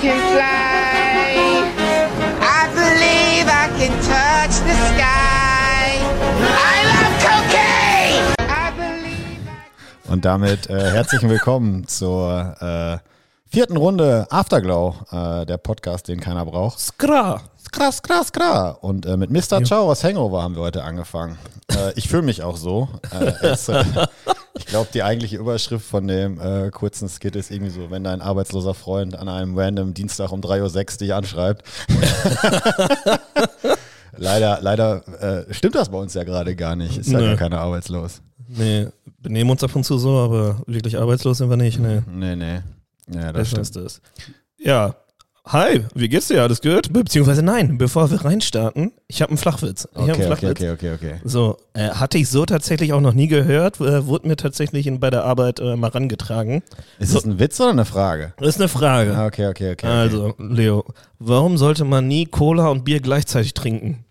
can fly. I believe I can touch the sky. I love cocaine. I believe. Und damit äh, herzlich willkommen zur äh, vierten Runde Afterglow, äh, der Podcast, den keiner braucht. Skra. Skra, skra, skra. Und äh, mit Mr. Chow aus Hangover haben wir heute angefangen. Äh, ich fühle mich auch so. Äh, es, äh, ich glaube, die eigentliche Überschrift von dem äh, kurzen Skit ist irgendwie so, wenn dein arbeitsloser Freund an einem random Dienstag um 3.06 Uhr dich anschreibt. leider leider äh, stimmt das bei uns ja gerade gar nicht. Ist ja Nö. gar keiner arbeitslos. Nee, benehmen uns ab und zu so, aber wirklich arbeitslos sind wir nicht. Nee, Nee, nee. Ja, das das stimmt. ist das. Ja. Hi, wie geht's dir? Alles gut? Be beziehungsweise nein, bevor wir reinstarten, ich habe einen Flachwitz. Ich hab einen Okay, okay, Flachwitz. okay, okay, okay. So, äh, hatte ich so tatsächlich auch noch nie gehört, äh, wurde mir tatsächlich in, bei der Arbeit äh, mal rangetragen. Ist das ein Witz oder eine Frage? Das ist eine Frage. Ah, Okay, okay, okay. okay. Also, Leo, warum sollte man nie Cola und Bier gleichzeitig trinken?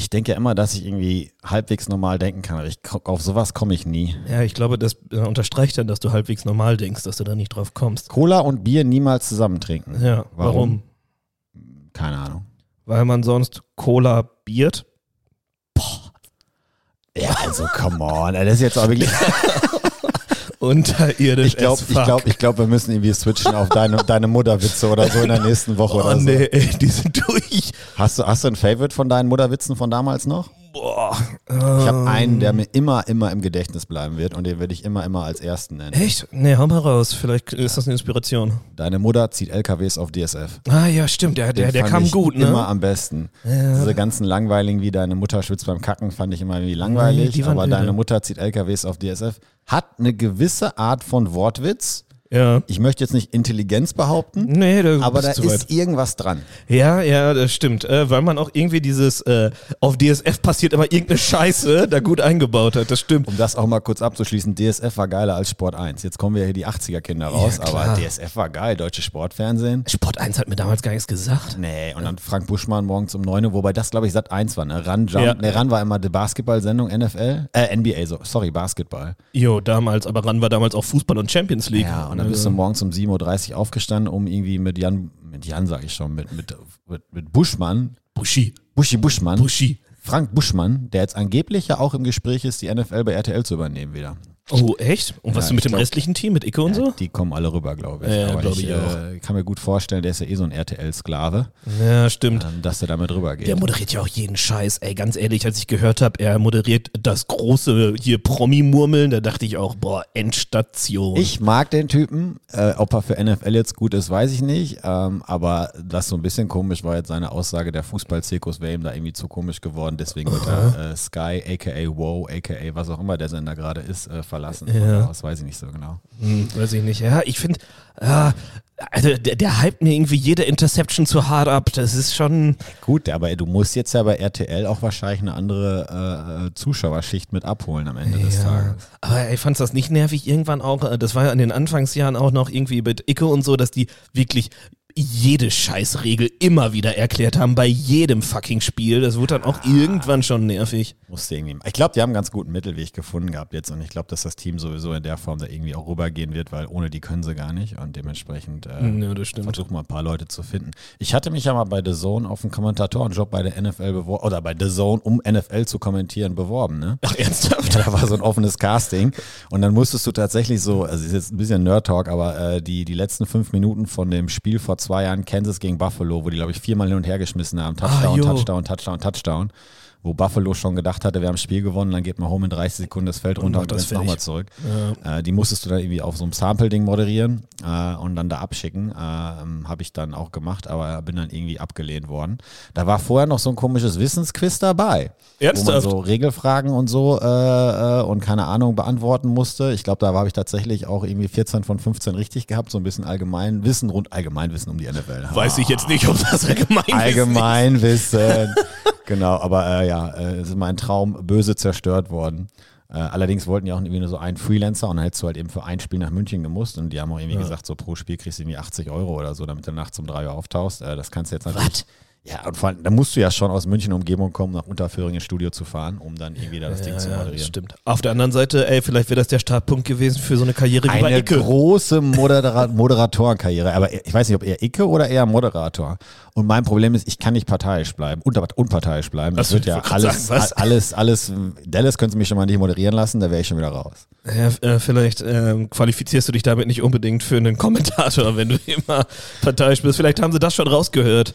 Ich denke ja immer, dass ich irgendwie halbwegs normal denken kann, aber ich, auf sowas komme ich nie. Ja, ich glaube, das äh, unterstreicht dann, dass du halbwegs normal denkst, dass du da nicht drauf kommst. Cola und Bier niemals zusammen trinken. Ja, warum? Keine Ahnung. Weil man sonst Cola biert. Ja, also come on. Das ist jetzt auch wirklich. Unterirdisch. Ich glaube, ich glaube, ich glaube, wir müssen irgendwie switchen auf deine, deine Mutterwitze oder so in der nächsten Woche Oh oder so. nee, ey, die sind durch. Hast du, hast du ein Favorite von deinen Mutterwitzen von damals noch? Boah. Ich habe ähm, einen, der mir immer, immer im Gedächtnis bleiben wird und den werde ich immer, immer als ersten nennen. Echt? Nee, hau mal raus. Vielleicht ist das eine Inspiration. Deine Mutter zieht LKWs auf DSF. Ah ja, stimmt. Der, der, Den der kam gut, ne? Immer am besten. Diese ganzen langweiligen, wie deine Mutter schwitzt beim Kacken, fand ich immer irgendwie langweilig. waren aber öde. deine Mutter zieht LKWs auf DSF. Hat eine gewisse Art von Wortwitz. Ja. Ich möchte jetzt nicht Intelligenz behaupten, Nee, da aber da weit. ist irgendwas dran. Ja, ja, das stimmt. Äh, weil man auch irgendwie dieses äh, auf DSF passiert immer irgendeine Scheiße da gut eingebaut hat. Das stimmt. Um das auch mal kurz abzuschließen, DSF war geiler als Sport 1. Jetzt kommen wir hier die 80er-Kinder raus, Ja, aber. DSF war geil, deutsche Sportfernsehen. Sport 1 hat mir damals gar nichts gesagt. Nee, und dann Frank Buschmann morgens um 9 Uhr, wobei das, glaube ich, Sat 1 war, ne? Run, Jump. Ja. Nee, Run war immer die Basketball-Sendung NFL. Äh, NBA, so. Sorry, Basketball. Jo, damals, aber ran war damals auch Fußball und Champions League. Ja, und dann bist du morgens um 7.30 Uhr aufgestanden, um irgendwie mit Jan, mit Jan sage ich schon, mit, mit, mit, mit Buschmann, Buschi. Buschi Buschmann, Buschi. Frank Buschmann, der jetzt angeblich ja auch im Gespräch ist, die NFL bei RTL zu übernehmen wieder. Oh, echt? Und was Ja, du mit dem glaub- restlichen Team, mit Icke und so? Die kommen alle rüber, glaube ich. Ja, Aber glaub ich ich äh, kann mir gut vorstellen, der ist ja eh so ein RTL-Sklave, Ja, stimmt. ähm, dass der damit rübergeht. Der moderiert ja auch jeden Scheiß. Ey, ganz ehrlich, als ich gehört habe, er moderiert das große hier Promi-Murmeln, da dachte ich auch, boah, Endstation. Ich mag den Typen. Äh, ob er für NFL jetzt gut ist, weiß ich nicht. Ähm, aber das so ein bisschen komisch war jetzt seine Aussage, der Fußballzirkus wäre ihm da irgendwie zu komisch geworden. Deswegen wird er äh, Sky, aka Wow, aka was auch immer der Sender gerade ist, äh, verlassen. Ja. Das weiß ich nicht so genau. Hm, weiß ich nicht. Ja, ich finde, ja, also der, der hypt mir irgendwie jede Interception zu hart ab. Das ist schon. Gut, aber du musst jetzt ja bei RTL auch wahrscheinlich eine andere äh, Zuschauerschicht mit abholen am Ende des Tages. Aber ich fand das nicht nervig irgendwann auch. äh, Das war ja in den Anfangsjahren auch noch irgendwie mit Icke und so, dass die wirklich jede Scheißregel immer wieder erklärt haben bei jedem fucking Spiel. Das wurde dann auch irgendwann schon nervig. Musste irgendwie. Ich glaube, die haben einen ganz guten Mittelweg gefunden gehabt jetzt und ich glaube, dass das Team sowieso in der Form da irgendwie auch rübergehen wird, weil ohne die können sie gar nicht und dementsprechend äh, Ja, versuchen wir ein paar Leute zu finden. Ich hatte mich ja mal bei The Zone auf einen Kommentatorenjob bei der NFL beworben oder bei The Zone, um NFL zu kommentieren, beworben, ne? Ach, ernsthaft? Da war so ein offenes Casting und dann musstest du tatsächlich so, also ist jetzt ein bisschen Nerd-Talk, aber äh, die, die letzten fünf Minuten von dem Spiel vor zwei Jahren Kansas gegen Buffalo, wo die, glaube ich, viermal hin und her geschmissen haben, Touchdown, Ah. Touchdown, Touchdown, Touchdown, wo Buffalo schon gedacht hatte, wir haben das Spiel gewonnen, dann geht man home in 30 Sekunden das Feld runter und, macht das rennt nochmal zurück. Äh, die musstest du dann irgendwie auf so einem Sample-Ding moderieren äh, und dann da abschicken. Ähm, Habe ich dann auch gemacht, aber bin dann irgendwie abgelehnt worden. Da war vorher noch so ein komisches Wissensquiz dabei. Wo man Ernsthaft? so Regelfragen und so äh, äh, und keine Ahnung beantworten musste. Ich glaube, da habe ich tatsächlich auch irgendwie 14 von 15 richtig gehabt. So ein bisschen Allgemeinwissen rund Allgemeinwissen um die NFL. Weiß ich jetzt nicht, ob das allgemein ist. Allgemeinwissen. genau, aber äh, ja, äh, ist mein Traum böse zerstört worden. Äh, allerdings wollten die auch irgendwie nur so einen Freelancer und dann hättest du halt eben für ein Spiel nach München gemusst und die haben auch irgendwie gesagt, so pro Spiel kriegst du irgendwie 80 Euro oder so, damit du nachts um 3 Uhr auftauchst. Äh, das kannst du jetzt natürlich. Ja, und vor allem, da musst du ja schon aus München Umgebung kommen, nach Unterföhring ins Studio zu fahren, um dann irgendwie da das Ding zu Ja, moderieren. das stimmt. Auf der anderen Seite, ey, vielleicht wäre das der Startpunkt gewesen für so eine Karriere wie bei Eine Icke. große Modera Moderatorenkarriere, aber ich weiß nicht, ob eher Icke oder eher Moderator. Und mein Problem ist, ich kann nicht parteiisch bleiben, unter, unparteiisch bleiben. Das wird ja alles, sagen, alles, alles, Dallas könnte mich schon mal nicht moderieren lassen, da wäre ich schon wieder raus. Ja, äh, vielleicht ähm, qualifizierst du dich damit nicht unbedingt für einen Kommentator, wenn du immer parteiisch bist. Vielleicht haben sie das schon rausgehört.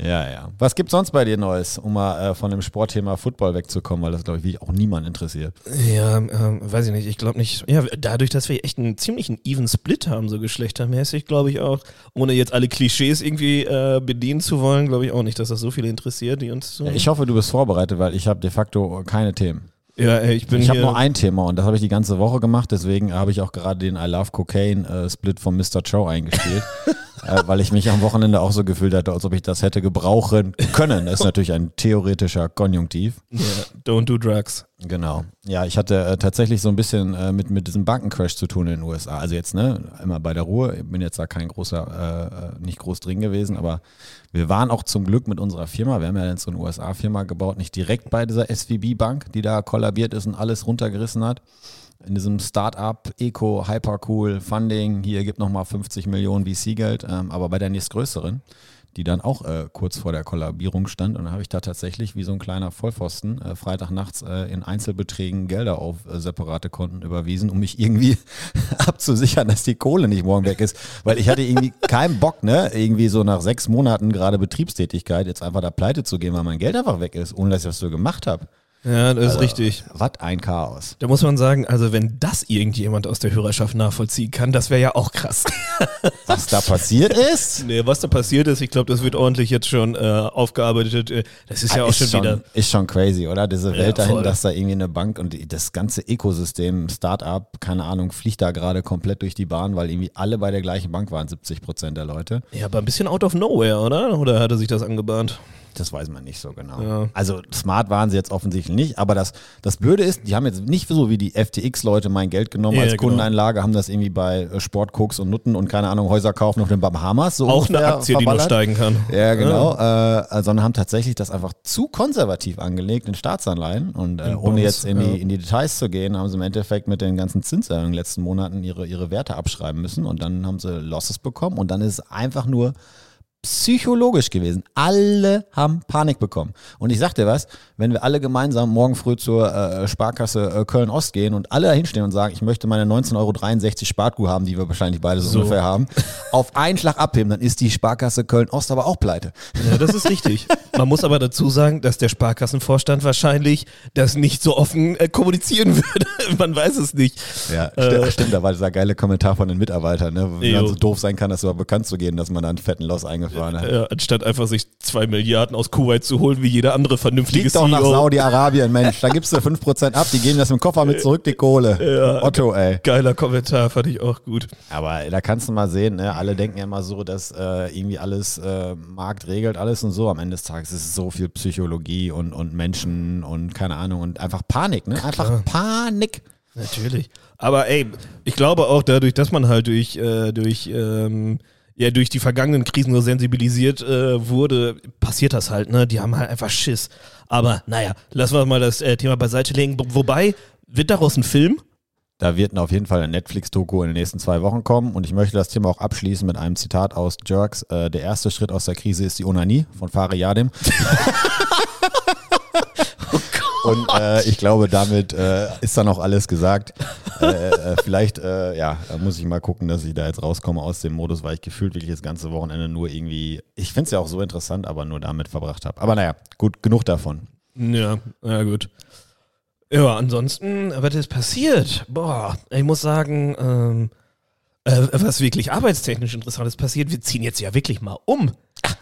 Ja, ja. Was gibt's sonst bei dir Neues, um mal äh, von dem Sportthema Football wegzukommen, weil das, glaube ich, wirklich auch niemand interessiert. Ja, ähm, weiß ich nicht. Ich glaube nicht. Ja, dadurch, dass wir echt einen ziemlichen even Split haben, so geschlechtermäßig, glaube ich auch, ohne jetzt alle Klischees irgendwie äh, bedienen zu wollen, glaube ich auch nicht, dass das so viele interessiert, die uns so. Ja, ich hoffe, du bist vorbereitet, weil ich habe de facto keine Themen. ja, ich bin Ich habe nur ein Thema und das habe ich die ganze Woche gemacht, deswegen habe ich auch gerade den I Love Cocaine äh, Split von Mr. Cho eingespielt, äh, weil ich mich am Wochenende auch so gefühlt hatte, als ob ich das hätte gebrauchen können. Das ist natürlich ein theoretischer Konjunktiv. ja, don't do drugs. Genau. Ja, ich hatte äh, tatsächlich so ein bisschen äh, mit, mit diesem Bankencrash zu tun in den USA. Also jetzt, ne, immer bei der Ruhe. Ich bin jetzt da kein großer, äh, nicht groß drin gewesen, aber wir waren auch zum Glück mit unserer Firma, wir haben ja jetzt so eine USA-Firma gebaut, nicht direkt bei dieser SVB-Bank, die da kollabiert ist und alles runtergerissen hat. In diesem Startup, Eco, Hypercool, Funding, hier gibt nochmal 50 Millionen VC-Geld, ähm, aber bei der nächstgrößeren, die dann auch äh, kurz vor der Kollabierung stand. Und dann habe ich da tatsächlich wie so ein kleiner Vollpfosten äh, Freitagnachts äh, in Einzelbeträgen Gelder auf äh, separate Konten überwiesen, um mich irgendwie abzusichern, dass die Kohle nicht morgen weg ist. Weil ich hatte irgendwie keinen Bock, ne, irgendwie so nach sechs Monaten gerade Betriebstätigkeit jetzt einfach da pleite zu gehen, weil mein Geld einfach weg ist, ohne dass ich was so gemacht habe. Ja, das Also, ist richtig. Was ein Chaos. Da muss man sagen, also wenn das irgendjemand aus der Hörerschaft nachvollziehen kann, das wäre ja auch krass. Was da passiert ist? nee, was da passiert ist, ich glaube, das wird ordentlich jetzt schon äh, aufgearbeitet. Äh, Das ist ja auch ist schon, wieder. Ist schon crazy, oder? Diese Welt dahin, voll. dass da irgendwie eine Bank und das ganze Ökosystem, Startup, keine Ahnung, fliegt da gerade komplett durch die Bahn, weil irgendwie alle bei der gleichen Bank waren, 70 Prozent der Leute. Ja, aber ein bisschen out of nowhere, oder? Oder hat er sich das angebahnt? Das weiß man nicht so genau. Ja. Also smart waren sie jetzt offensichtlich nicht, aber das, das Blöde ist, die haben jetzt nicht so wie die FTX-Leute mein Geld genommen Ja, als genau. Kundeneinlage, haben das irgendwie bei äh, Sportkoks und Nutten und keine Ahnung, Häuser kaufen auf den Bahamas. So Auch eine Aktie, die noch verballert. steigen kann. Ja, genau. Äh, sondern haben tatsächlich das einfach zu konservativ angelegt in Staatsanleihen. Und äh, In ohne jetzt in die, ja. in die Details zu gehen, haben sie im Endeffekt mit den ganzen Zinserhöhungen in den letzten Monaten ihre, ihre Werte abschreiben müssen. Und dann haben sie Losses bekommen. Und dann ist es einfach nur psychologisch gewesen. Alle haben Panik bekommen. Und ich sag dir was, wenn wir alle gemeinsam morgen früh zur äh, Sparkasse äh, Köln-Ost gehen und alle da hinstehen und sagen, ich möchte meine 19,63 Euro Sparguthaben, die wir wahrscheinlich beide so, So. ungefähr haben, auf einen Schlag abheben, dann ist die Sparkasse Köln-Ost aber auch pleite. Ja, das ist richtig. Man muss aber dazu sagen, dass der Sparkassenvorstand wahrscheinlich das nicht so offen äh, kommunizieren würde. Man weiß es nicht. Ja, Äh, sti- stimmt, da war dieser geile Kommentar von den Mitarbeitern, ne? wie man so doof sein kann, das überhaupt bekannt zu gehen, dass man da einen fetten Loss eingefahren hat. Ja, anstatt einfach sich zwei Milliarden aus Kuwait zu holen, wie jeder andere vernünftige Flieg doch nach CEO. Saudi-Arabien, Mensch, da gibst du 5% ab, die geben das im Koffer mit zurück, die Kohle. Otto, ey. Geiler Kommentar, fand ich auch gut. Aber da kannst du mal sehen, ne? alle denken ja immer so, dass äh, irgendwie alles äh, Markt regelt, alles und so. Am Ende des Tages ist es so viel Psychologie und, und Menschen und keine Ahnung und einfach Panik, ne? Einfach Panik. Natürlich. Aber ey, ich glaube auch dadurch, dass man halt durch, äh, durch, ähm, ja, durch die vergangenen Krisen so sensibilisiert äh, wurde, passiert das halt, ne? Die haben halt einfach Schiss. Aber naja, lassen wir mal das äh, Thema beiseite legen. Wobei, wird daraus ein Film? Da wird auf jeden Fall ein Netflix-Doku in den nächsten zwei Wochen kommen und ich möchte das Thema auch abschließen mit einem Zitat aus Jerks. Äh, der erste Schritt aus der Krise ist die Onanie von Fari Yadim. Und äh, ich glaube, damit äh, ist dann auch alles gesagt. Äh, äh, vielleicht, äh, ja, muss ich mal gucken, dass ich da jetzt rauskomme aus dem Modus, weil ich gefühlt wirklich das ganze Wochenende nur irgendwie, ich finde es ja auch so interessant, aber nur damit verbracht habe. Aber naja, gut, genug davon. Ja, ja gut. Ja, ansonsten, was ist passiert? Boah, ich muss sagen, ähm, äh, was wirklich arbeitstechnisch interessant ist passiert, wir ziehen jetzt ja wirklich mal um.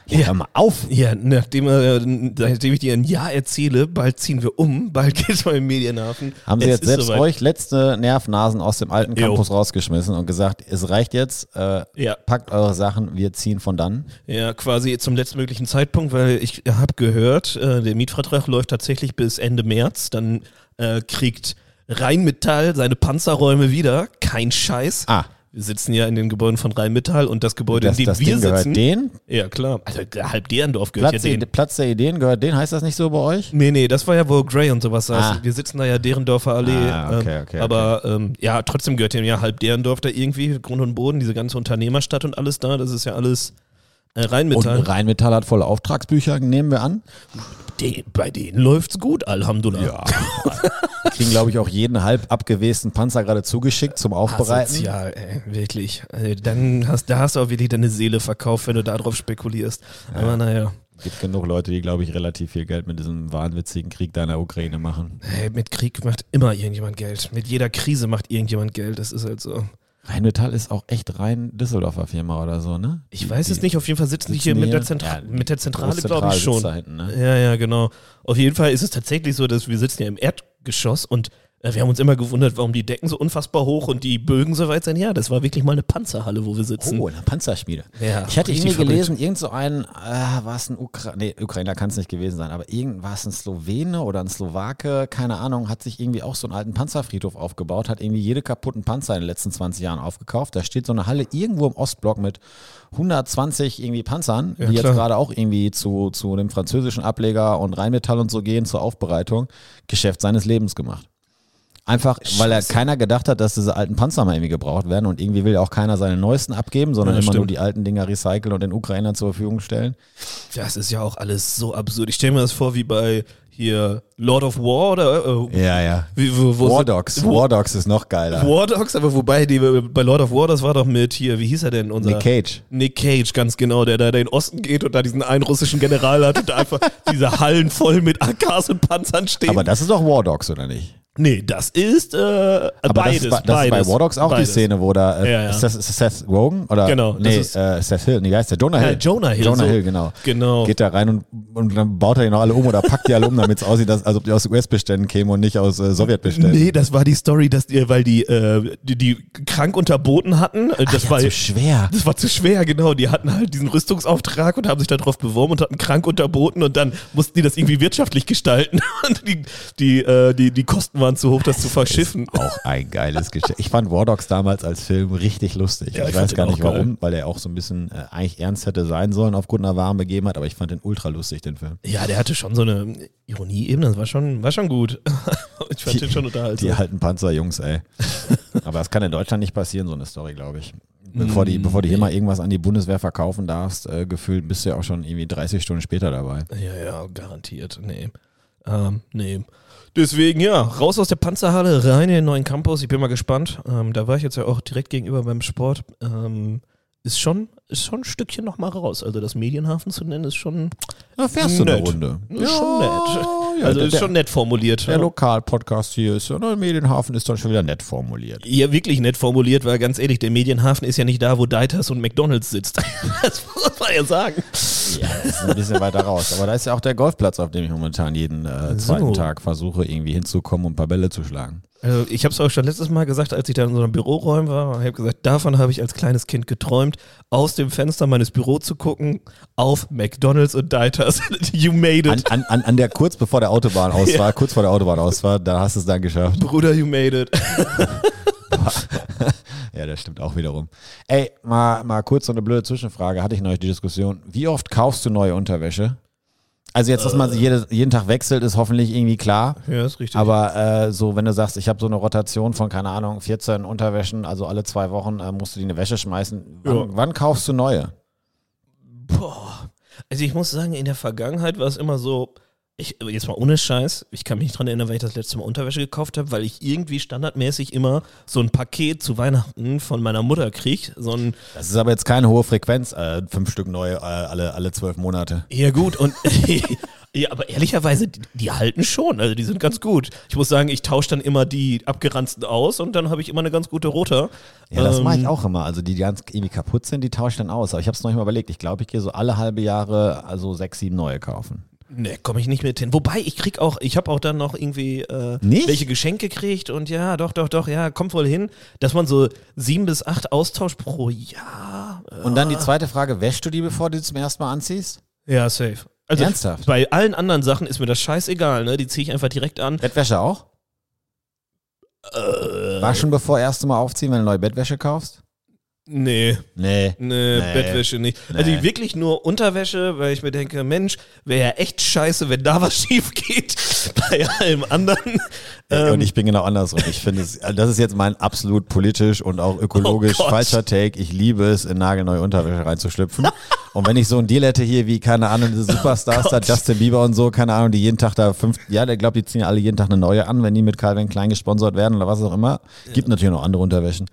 Ja, hör mal auf. Ja, nachdem, äh, nachdem ich dir ein Jahr erzähle, bald ziehen wir um, bald geht's mal im Medienhafen. Haben sie Es jetzt selbst soweit. euch letzte Nervnasen aus dem alten Jo. Campus rausgeschmissen und gesagt, es reicht jetzt, äh, Ja. packt eure Sachen, wir ziehen von dann. Ja, quasi zum letztmöglichen Zeitpunkt, weil ich habe gehört, äh, der Mietvertrag läuft tatsächlich bis Ende März. Dann äh, kriegt Rheinmetall seine Panzerräume wieder. Kein Scheiß. Ah. Wir sitzen ja in den Gebäuden von Rheinmetall und das Gebäude, Das, in dem das wir Ding gehört sitzen. denen? Ja, klar. Also halb Derendorf gehört Platz, ja denen. Platz der Ideen gehört denen? Heißt das nicht so bei euch? Nee, nee, das war ja, wo Grey und sowas saß. Ah. Wir sitzen da ja Derendorfer Allee. Ah, okay, ähm, okay, aber Ähm, ja, trotzdem gehört dem ja halb Derendorf da irgendwie, Grund und Boden, diese ganze Unternehmerstadt und alles da. Das ist ja alles äh, Und Rheinmetall. Rheinmetall hat volle Auftragsbücher, nehmen wir an. De bei denen läuft's gut, Alhamdulillah. Kriegen, glaube ich, auch jeden halb abgewesten Panzer gerade zugeschickt zum Aufbereiten. Ey, wirklich. Also, dann hast, da hast du auch wirklich deine Seele verkauft, wenn du darauf spekulierst. Aber naja, gibt genug Leute, die, glaube ich, relativ viel Geld mit diesem wahnwitzigen Krieg da in der Ukraine machen. hey, mit Krieg macht immer irgendjemand Geld. Mit jeder Krise macht irgendjemand Geld. Das ist halt so. Rheinmetall ist auch echt rein Düsseldorfer Firma oder so, ne? Ich weiß es nicht, auf jeden Fall sitzen die hier mit die der? Zentra Ja, mit der Zentrale, glaube ich schon. ne? Ja, ja, genau. Auf jeden Fall ist es tatsächlich so, dass wir sitzen ja im Erdgeschoss und wir haben uns immer gewundert, warum die Decken so unfassbar hoch und die Bögen so weit sind. Ja, das war wirklich mal eine Panzerhalle, wo wir sitzen. Oh, eine Panzerschmiede. Ja, ich hatte irgendwie gelesen, irgend so ein, äh, war es ein Ukra nee, Ukrainer kann es nicht gewesen sein, aber irgend war es ein Slowene oder ein Slowake, keine Ahnung, hat sich irgendwie auch so einen alten Panzerfriedhof aufgebaut, hat irgendwie jede kaputten Panzer in den letzten 20 Jahren aufgekauft. Da steht so eine Halle irgendwo im Ostblock mit 120 irgendwie Panzern, Ja, die jetzt klar. gerade auch irgendwie zu, zu dem französischen Ableger und Rheinmetall und so gehen zur Aufbereitung. Geschäft seines Lebens gemacht. Einfach, weil er keiner gedacht hat, dass diese alten Panzer mal irgendwie gebraucht werden und irgendwie will ja auch keiner seine neuesten abgeben, sondern Ja, immer nur stimmt. die alten Dinger recyceln und den Ukrainern zur Verfügung stellen. Das ist ja auch alles so absurd. Ich stelle mir das vor wie bei hier Lord of War oder äh, Ja, ja. wie, wo, wo War Dogs. Wo, War Dogs ist noch geiler. War Dogs, aber wobei die bei Lord of War, das war doch mit hier, wie hieß er denn? Unser Nick Cage. Nick Cage, ganz genau, der da in den Osten geht und da diesen einen russischen General hat und da einfach diese Hallen voll mit AKs und Panzern stehen. Aber das ist doch War Dogs, oder nicht? Nee, das ist äh, Aber beides. das, ist, bei- das ist bei War Dogs auch beides. die Szene, wo da äh, Ja, ja. Ist, das, ist das Seth Rogen oder Genau, das nee, ist- äh, Seth Hill, nee, wie heißt der? Jonah Ja, Hill. Jonah Hill, Jonah so. Hill, genau. Genau. Geht da rein und, und dann baut er die noch alle um oder packt die alle um, damit es aussieht, dass, als ob die aus US-Beständen kämen und nicht aus äh, Sowjetbeständen. Nee, das war die Story, dass die, weil die, äh, die, die krank unterboten hatten. Äh, Das ja, war zu schwer. Das war zu schwer, genau. Die hatten halt diesen Rüstungsauftrag und haben sich darauf beworben und hatten krank unterboten und dann mussten die das irgendwie wirtschaftlich gestalten. Und die, die, äh, die, die Kosten waren zu hoch, das zu verschiffen. Auch ein geiles Geschäft. Ich fand War Dogs damals als Film richtig lustig. Ja, ich, ich weiß gar nicht geil. warum, weil er auch so ein bisschen äh, eigentlich ernst hätte sein sollen aufgrund einer wahren Begebenheit, aber ich fand den ultra lustig, den Film. Ja, der hatte schon so eine Ironie-Ebene, das war schon, war schon gut. ich fand den schon unterhaltsam. Die alten Panzerjungs, ey. aber das kann in Deutschland nicht passieren, so eine Story, glaube ich. Bevor, die, bevor du hier mal irgendwas an die Bundeswehr verkaufen darfst, äh, gefühlt bist du ja auch schon irgendwie 30 Stunden später dabei. Ja, ja, garantiert. Nee. Ähm, nee. Deswegen, ja, raus aus der Panzerhalle, rein in den neuen Campus. Ich bin mal gespannt. Ähm, da war ich jetzt ja auch direkt gegenüber beim Sport. Ähm, ist schon, ist schon ein Stückchen noch mal raus. Also das Medienhafen zu nennen, ist schon, Da fährst du eine Nett. Runde. ist schon nett. Ja, also der, ist schon nett formuliert. der ja. Lokalpodcast hier ist, oder Medienhafen ist dann schon wieder nett formuliert. Ja, wirklich nett formuliert, weil ganz ehrlich, der Medienhafen ist ja nicht da, wo Deiters und McDonalds sitzt. das muss man ja sagen. Ja, das ist ein bisschen weiter raus. Aber da ist ja auch der Golfplatz, auf dem ich momentan jeden äh, zweiten So. Tag versuche, irgendwie hinzukommen und ein paar Bälle zu schlagen. Also ich habe es auch schon letztes Mal gesagt, als ich da in so einem Büroräumen war. Ich habe gesagt, davon habe ich als kleines Kind geträumt, aus dem Fenster meines Büros zu gucken auf McDonalds und Deiters. you made it. an, an, an der kurz bevor der Autobahn aus war, kurz vor der Autobahn aus war, da hast du es dann geschafft. Bruder, you made it. Ja, das stimmt auch wiederum. Ey, mal, mal kurz so eine blöde Zwischenfrage. Hatte ich neulich die Diskussion. Wie oft kaufst du neue Unterwäsche? Also jetzt, dass man sie jede, jeden Tag wechselt, ist hoffentlich irgendwie klar. Ja, ist richtig. Aber äh, so, wenn du sagst, ich habe so eine Rotation von, keine Ahnung, 14 Unterwäschen, also alle zwei Wochen äh, musst du die in eine Wäsche schmeißen. Wann, Ja. wann kaufst du neue? Boah. Also ich muss sagen, in der Vergangenheit war es immer so, ich, jetzt mal ohne Scheiß, ich kann mich nicht dran erinnern, weil ich das letzte Mal Unterwäsche gekauft habe, weil ich irgendwie standardmäßig immer so ein Paket zu Weihnachten von meiner Mutter kriege. So ein, Das ist aber jetzt keine hohe Frequenz, äh, fünf Stück neue äh, alle, alle zwölf Monate. ja gut, und ja, aber ehrlicherweise, die, die halten schon, also die sind ganz gut. Ich muss sagen, ich tausche dann immer die abgeranzten aus und dann habe ich immer eine ganz gute rote. Ja, das Ähm, mache ich auch immer. Also die, die ganz irgendwie kaputt sind, die tausche ich dann aus. Aber ich habe es noch nicht mal überlegt. Ich glaube, ich gehe so alle halbe Jahre also sechs, sieben neue kaufen. Ne, komme ich nicht mit hin. Wobei, ich krieg auch, ich habe auch dann noch irgendwie äh, Nicht? welche Geschenke gekriegt und ja, doch, doch, doch, ja, kommt wohl hin, dass man so sieben bis acht austauscht pro Jahr. Und dann die zweite Frage, wäschst du die, bevor du die zum ersten Mal anziehst? Ja, safe. Also Ernsthaft? bei allen anderen Sachen ist mir das scheißegal, ne? Die ziehe ich einfach direkt an. Bettwäsche auch? Äh, Waschen bevor erste Mal aufziehen, wenn du neue Bettwäsche kaufst? Nee, Nee. nee, Bettwäsche nicht. Also Nee. wirklich nur Unterwäsche, weil ich mir denke, Mensch, wäre ja echt scheiße, wenn da was schief geht. Bei allem anderen. und Ähm, ich bin genau andersrum. Ich finde es, also das ist jetzt mein absolut politisch und auch ökologisch Oh falscher Take. Ich liebe es, in nagelneue Unterwäsche reinzuschlüpfen. und wenn ich so einen Deal hätte hier wie, keine Ahnung, diese Superstars da, Gott. Justin Bieber und so, keine Ahnung, die jeden Tag da fünf, ja, der glaubt, die ziehen ja alle jeden Tag eine neue an, wenn die mit Calvin Klein gesponsert werden oder was auch immer. Gibt natürlich noch andere Unterwäschen.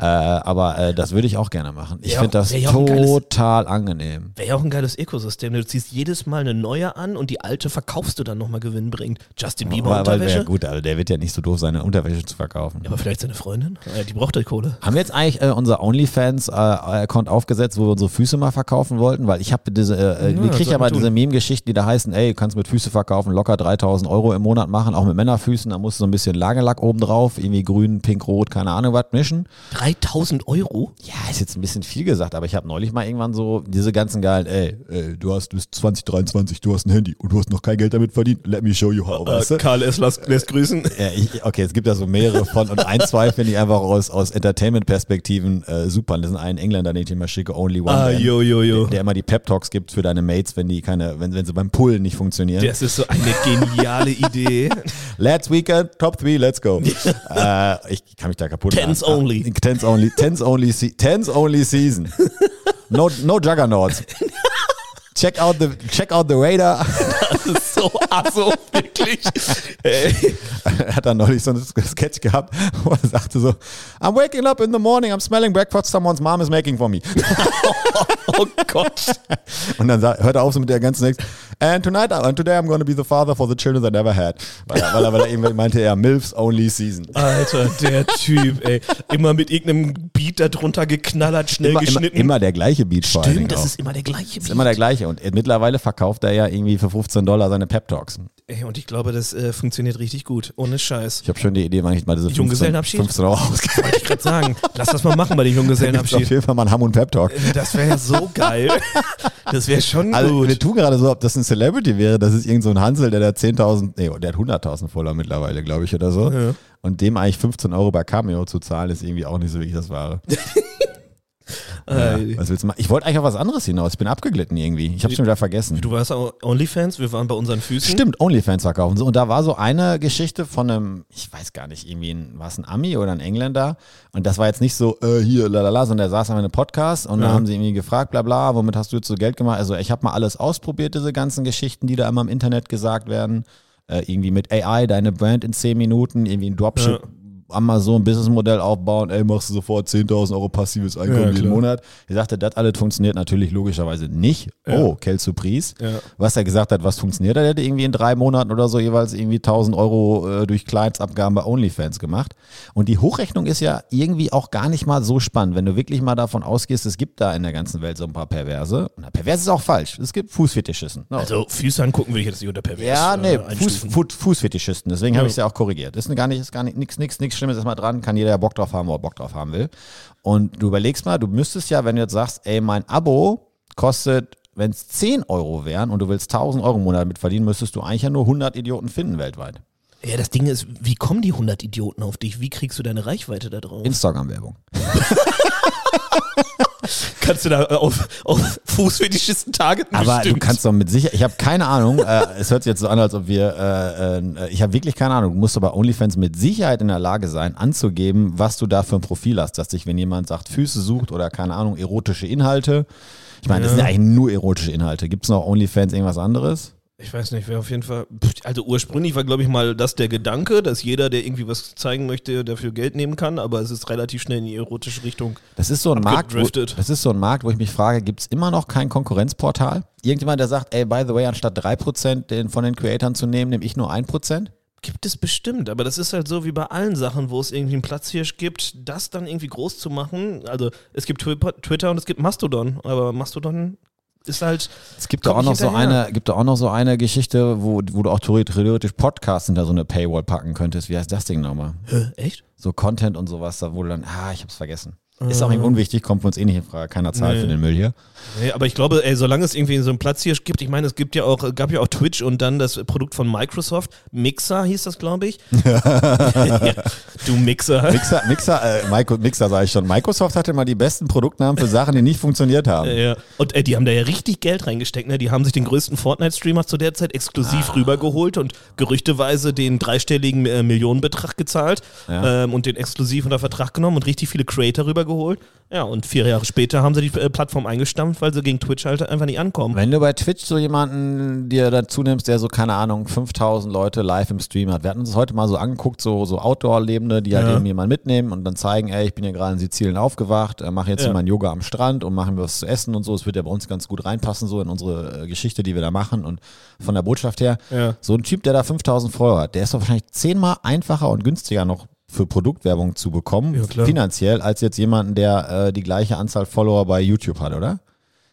Äh, aber äh, das würde ich auch gerne machen. Ich finde das ein geiles- total angenehm. Wäre ja auch ein geiles Ökosystem. Du ziehst jedes Mal eine neue an und die alte verkaufst du dann nochmal gewinnbend. Justin Bieber Weil, weil Unterwäsche. wär gut, also der wird ja nicht so doof, seine Unterwäsche zu verkaufen. Ja, aber vielleicht seine Freundin? Ja, die braucht halt Kohle. Haben wir jetzt eigentlich äh, unser OnlyFans-Account aufgesetzt, wo wir unsere Füße mal verkaufen wollten? Weil ich habe diese, äh, Ja, wir kriegen ja mal diese Meme-Geschichten, die da heißen, ey, du kannst mit Füße verkaufen, locker 3000 Euro im Monat machen, auch mit Männerfüßen, da musst du so ein bisschen Lagerlack oben drauf, irgendwie grün, pink, rot, keine Ahnung was mischen. 3000 Euro? Ja, ist jetzt ein bisschen viel gesagt, aber ich habe neulich mal irgendwann so diese ganzen geilen, ey, ey, du hast, du bist 2023, du hast ein Handy und du hast noch kein Geld damit verdient, let me show you how, weißt du? Karl S. lässt, lässt grüßen. Ja, ich, okay, es gibt ja so mehrere von und ein, zwei finde ich einfach aus, aus Entertainment-Perspektiven äh, super. Und das ist ein Engländer, den ich dir mal schicke, Only One. Ah, Man, jo, jo, jo. Der immer die Pep-Talks gibt für deine Mates, wenn die keine, wenn, wenn sie beim Pullen nicht funktionieren. Das ist so eine geniale Idee. Let's Weekend, Top 3, let's go. äh, ich kann mich da kaputt Tens lachen. only. Ah, Tens only. Tens only, se tens only season. No, no Juggernauts. Check out the, check out the radar. Das ist so aso, wirklich. Ey. er hat dann neulich so ein Sketch gehabt, wo er sagte so, I'm waking up in the morning, I'm smelling breakfast someone's mom is making for me. Oh Gott. Und dann hört er auf so mit der ganzen Text, and tonight, and today I'm gonna be the father for the children I never had. Weil er, weil er, weil er eben meinte, er MILFs only season. Alter, der Typ, ey. Immer mit irgendeinem Beat da drunter geknallert, schnell Immer, immer, geschnitten. immer der gleiche Beat Stimmt, das auch. ist immer der gleiche ist immer der gleiche. Und äh, mittlerweile verkauft er ja irgendwie für 15 Dollar seine Pep Talks. Ey, und ich glaube, das äh, funktioniert richtig gut. Ohne Scheiß. Ich habe schon die Idee, wann ich mal diese 15, Junggesellenabschied? 15 Euro ausgebe. Wollte ich gerade sagen. Lass das mal machen bei den Auf Junggesellenabschied. jeden Fall mal ein Hamm und Pep Talk. Das wäre ja so geil. Das wäre schon Also, wir gut. tun gerade so, ob das ein Celebrity wäre. Das ist irgend so ein Hansel, der da 10.000, nee, der hat 100.000 Follower mittlerweile, glaube ich, oder so. Ja. Und dem eigentlich 15 Euro bei Cameo zu zahlen, ist irgendwie auch nicht so wirklich das Wahre. Ja, was willst du machen? Ich wollte eigentlich auf was anderes hinaus. Ich bin abgeglitten irgendwie. Ich habe schon wieder vergessen. Du warst auch Onlyfans, wir waren bei unseren Füßen. Stimmt, Onlyfans verkaufen. So, und da war so eine Geschichte von einem, ich weiß gar nicht, irgendwie ein, war es ein Ami oder ein Engländer? Und das war jetzt nicht so, äh, hier, lalala, sondern der saß an einem Podcast und Ja. haben sie irgendwie gefragt, bla bla, womit hast du jetzt so Geld gemacht? Also ich habe mal alles ausprobiert, diese ganzen Geschichten, die da immer im Internet gesagt werden. Äh, irgendwie mit AI, deine Brand in 10 Minuten, irgendwie ein Dropship. Amazon Businessmodell aufbauen, ey, machst du sofort 10.000 Euro passives Einkommen Ja, jeden. Monat. Ich sagte, das alles funktioniert natürlich logischerweise nicht. Oh, Kel Surprise. Ja. Was er gesagt hat, was funktioniert, er hätte irgendwie in drei Monaten oder so jeweils irgendwie 1000 Euro äh, durch Clientsabgaben bei OnlyFans gemacht. Und die Hochrechnung ist ja irgendwie auch gar nicht mal so spannend, wenn du wirklich mal davon ausgehst, es gibt da in der ganzen Welt so ein paar Perverse. Und pervers ist auch falsch. Es gibt Fußfetischisten. No. Also Füße angucken will ich jetzt nicht unter pervers Ja, nee, äh, Fuß, Fußfetischisten. Deswegen habe Ja. ich es ja auch korrigiert. Ist gar nicht, ist gar nicht, nix, nix, nix Schlimmes ist mal dran. Kann jeder ja Bock drauf haben, wo er Bock drauf haben will. Und du überlegst mal, du müsstest ja, wenn du jetzt sagst, ey, mein Abo kostet, wenn es 10 Euro wären und du willst 1000 Euro im Monat mit verdienen, müsstest du eigentlich ja nur 100 Idioten finden weltweit. Ja, das Ding ist, wie kommen die 100 Idioten auf dich? Wie kriegst du deine Reichweite da drauf? Instagram-Werbung. Kannst du da auf, auf Fußfetischisten targeten? Aber Bestimmt. du kannst doch mit Sicherheit, ich habe keine Ahnung, äh, es hört sich jetzt so an, als ob wir, äh, äh, ich habe wirklich keine Ahnung, du musst aber OnlyFans mit Sicherheit in der Lage sein, anzugeben, was du da für ein Profil hast, dass dich, wenn jemand sagt, Füße sucht oder keine Ahnung, erotische Inhalte, ich meine, das Ja. sind ja eigentlich nur erotische Inhalte. Gibt es noch OnlyFans irgendwas anderes? Ich weiß nicht, wer auf jeden Fall. Also ursprünglich war, glaube ich, mal das der Gedanke, dass jeder, der irgendwie was zeigen möchte, dafür Geld nehmen kann, aber es ist relativ schnell in die erotische Richtung. Das ist so ein Markt, wo, das ist so ein Markt, wo ich mich frage, gibt es immer noch kein Konkurrenzportal? Irgendjemand, der sagt, ey, by the way, anstatt 3% den, von den Creatoren zu nehmen, nehme ich nur 1%? Gibt es bestimmt, aber das ist halt so wie bei allen Sachen, wo es irgendwie einen Platzhirsch gibt, das dann irgendwie groß zu machen. Also es gibt Twi- Twitter und es gibt Mastodon, aber Mastodon ist halt. Es gibt da auch noch so hinterher. eine, gibt da auch noch so eine Geschichte, wo, wo du auch theoretisch Podcasts hinter so eine Paywall packen könntest. Wie heißt das Ding nochmal? Hä, echt? So Content und sowas, da wo du dann, ah, ich hab's vergessen. Ist auch nicht unwichtig, kommt für uns eh nicht in Frage. Keiner zahlt Nee. für den Müll hier. Nee, aber ich glaube, ey, solange es irgendwie so einen Platz hier gibt, ich meine, es gibt ja auch, gab ja auch Twitch und dann das Produkt von Microsoft, Mixer hieß das, glaube ich. ja, du Mixer. Mixer, Mixer, äh, Micro, Mixer sage ich schon. Microsoft hatte mal die besten Produktnamen für Sachen, die nicht funktioniert haben. Ja. Und äh, die haben da ja richtig Geld reingesteckt, ne? Die haben sich den größten Fortnite-Streamer zu der Zeit exklusiv Ah. rübergeholt und gerüchteweise den dreistelligen äh, Millionenbetrag gezahlt Ja. ähm, und den exklusiv unter Vertrag genommen und richtig viele Creator rübergeholt. Ja, und vier Jahre später haben sie die äh, Plattform eingestampft, weil sie gegen Twitch halt einfach nicht ankommen. Wenn du bei Twitch so jemanden dir dazu nimmst, der so, keine Ahnung, 5000 Leute live im Stream hat. Wir hatten uns heute mal so angeguckt, so, so Outdoor-Lebende, die halt Ja. eben jemanden mitnehmen und dann zeigen, ey, ich bin hier gerade in Sizilien aufgewacht, äh, mache jetzt Ja. hier mein Yoga am Strand und machen wir was zu essen und so. Es wird ja bei uns ganz gut reinpassen, so in unsere äh, Geschichte, die wir da machen und von der Botschaft her. Ja. So ein Typ, der da 5000 Follower hat, der ist doch wahrscheinlich zehnmal einfacher und günstiger noch für Produktwerbung zu bekommen, Ja, finanziell, als jetzt jemanden, der äh, die gleiche Anzahl Follower bei YouTube hat, oder?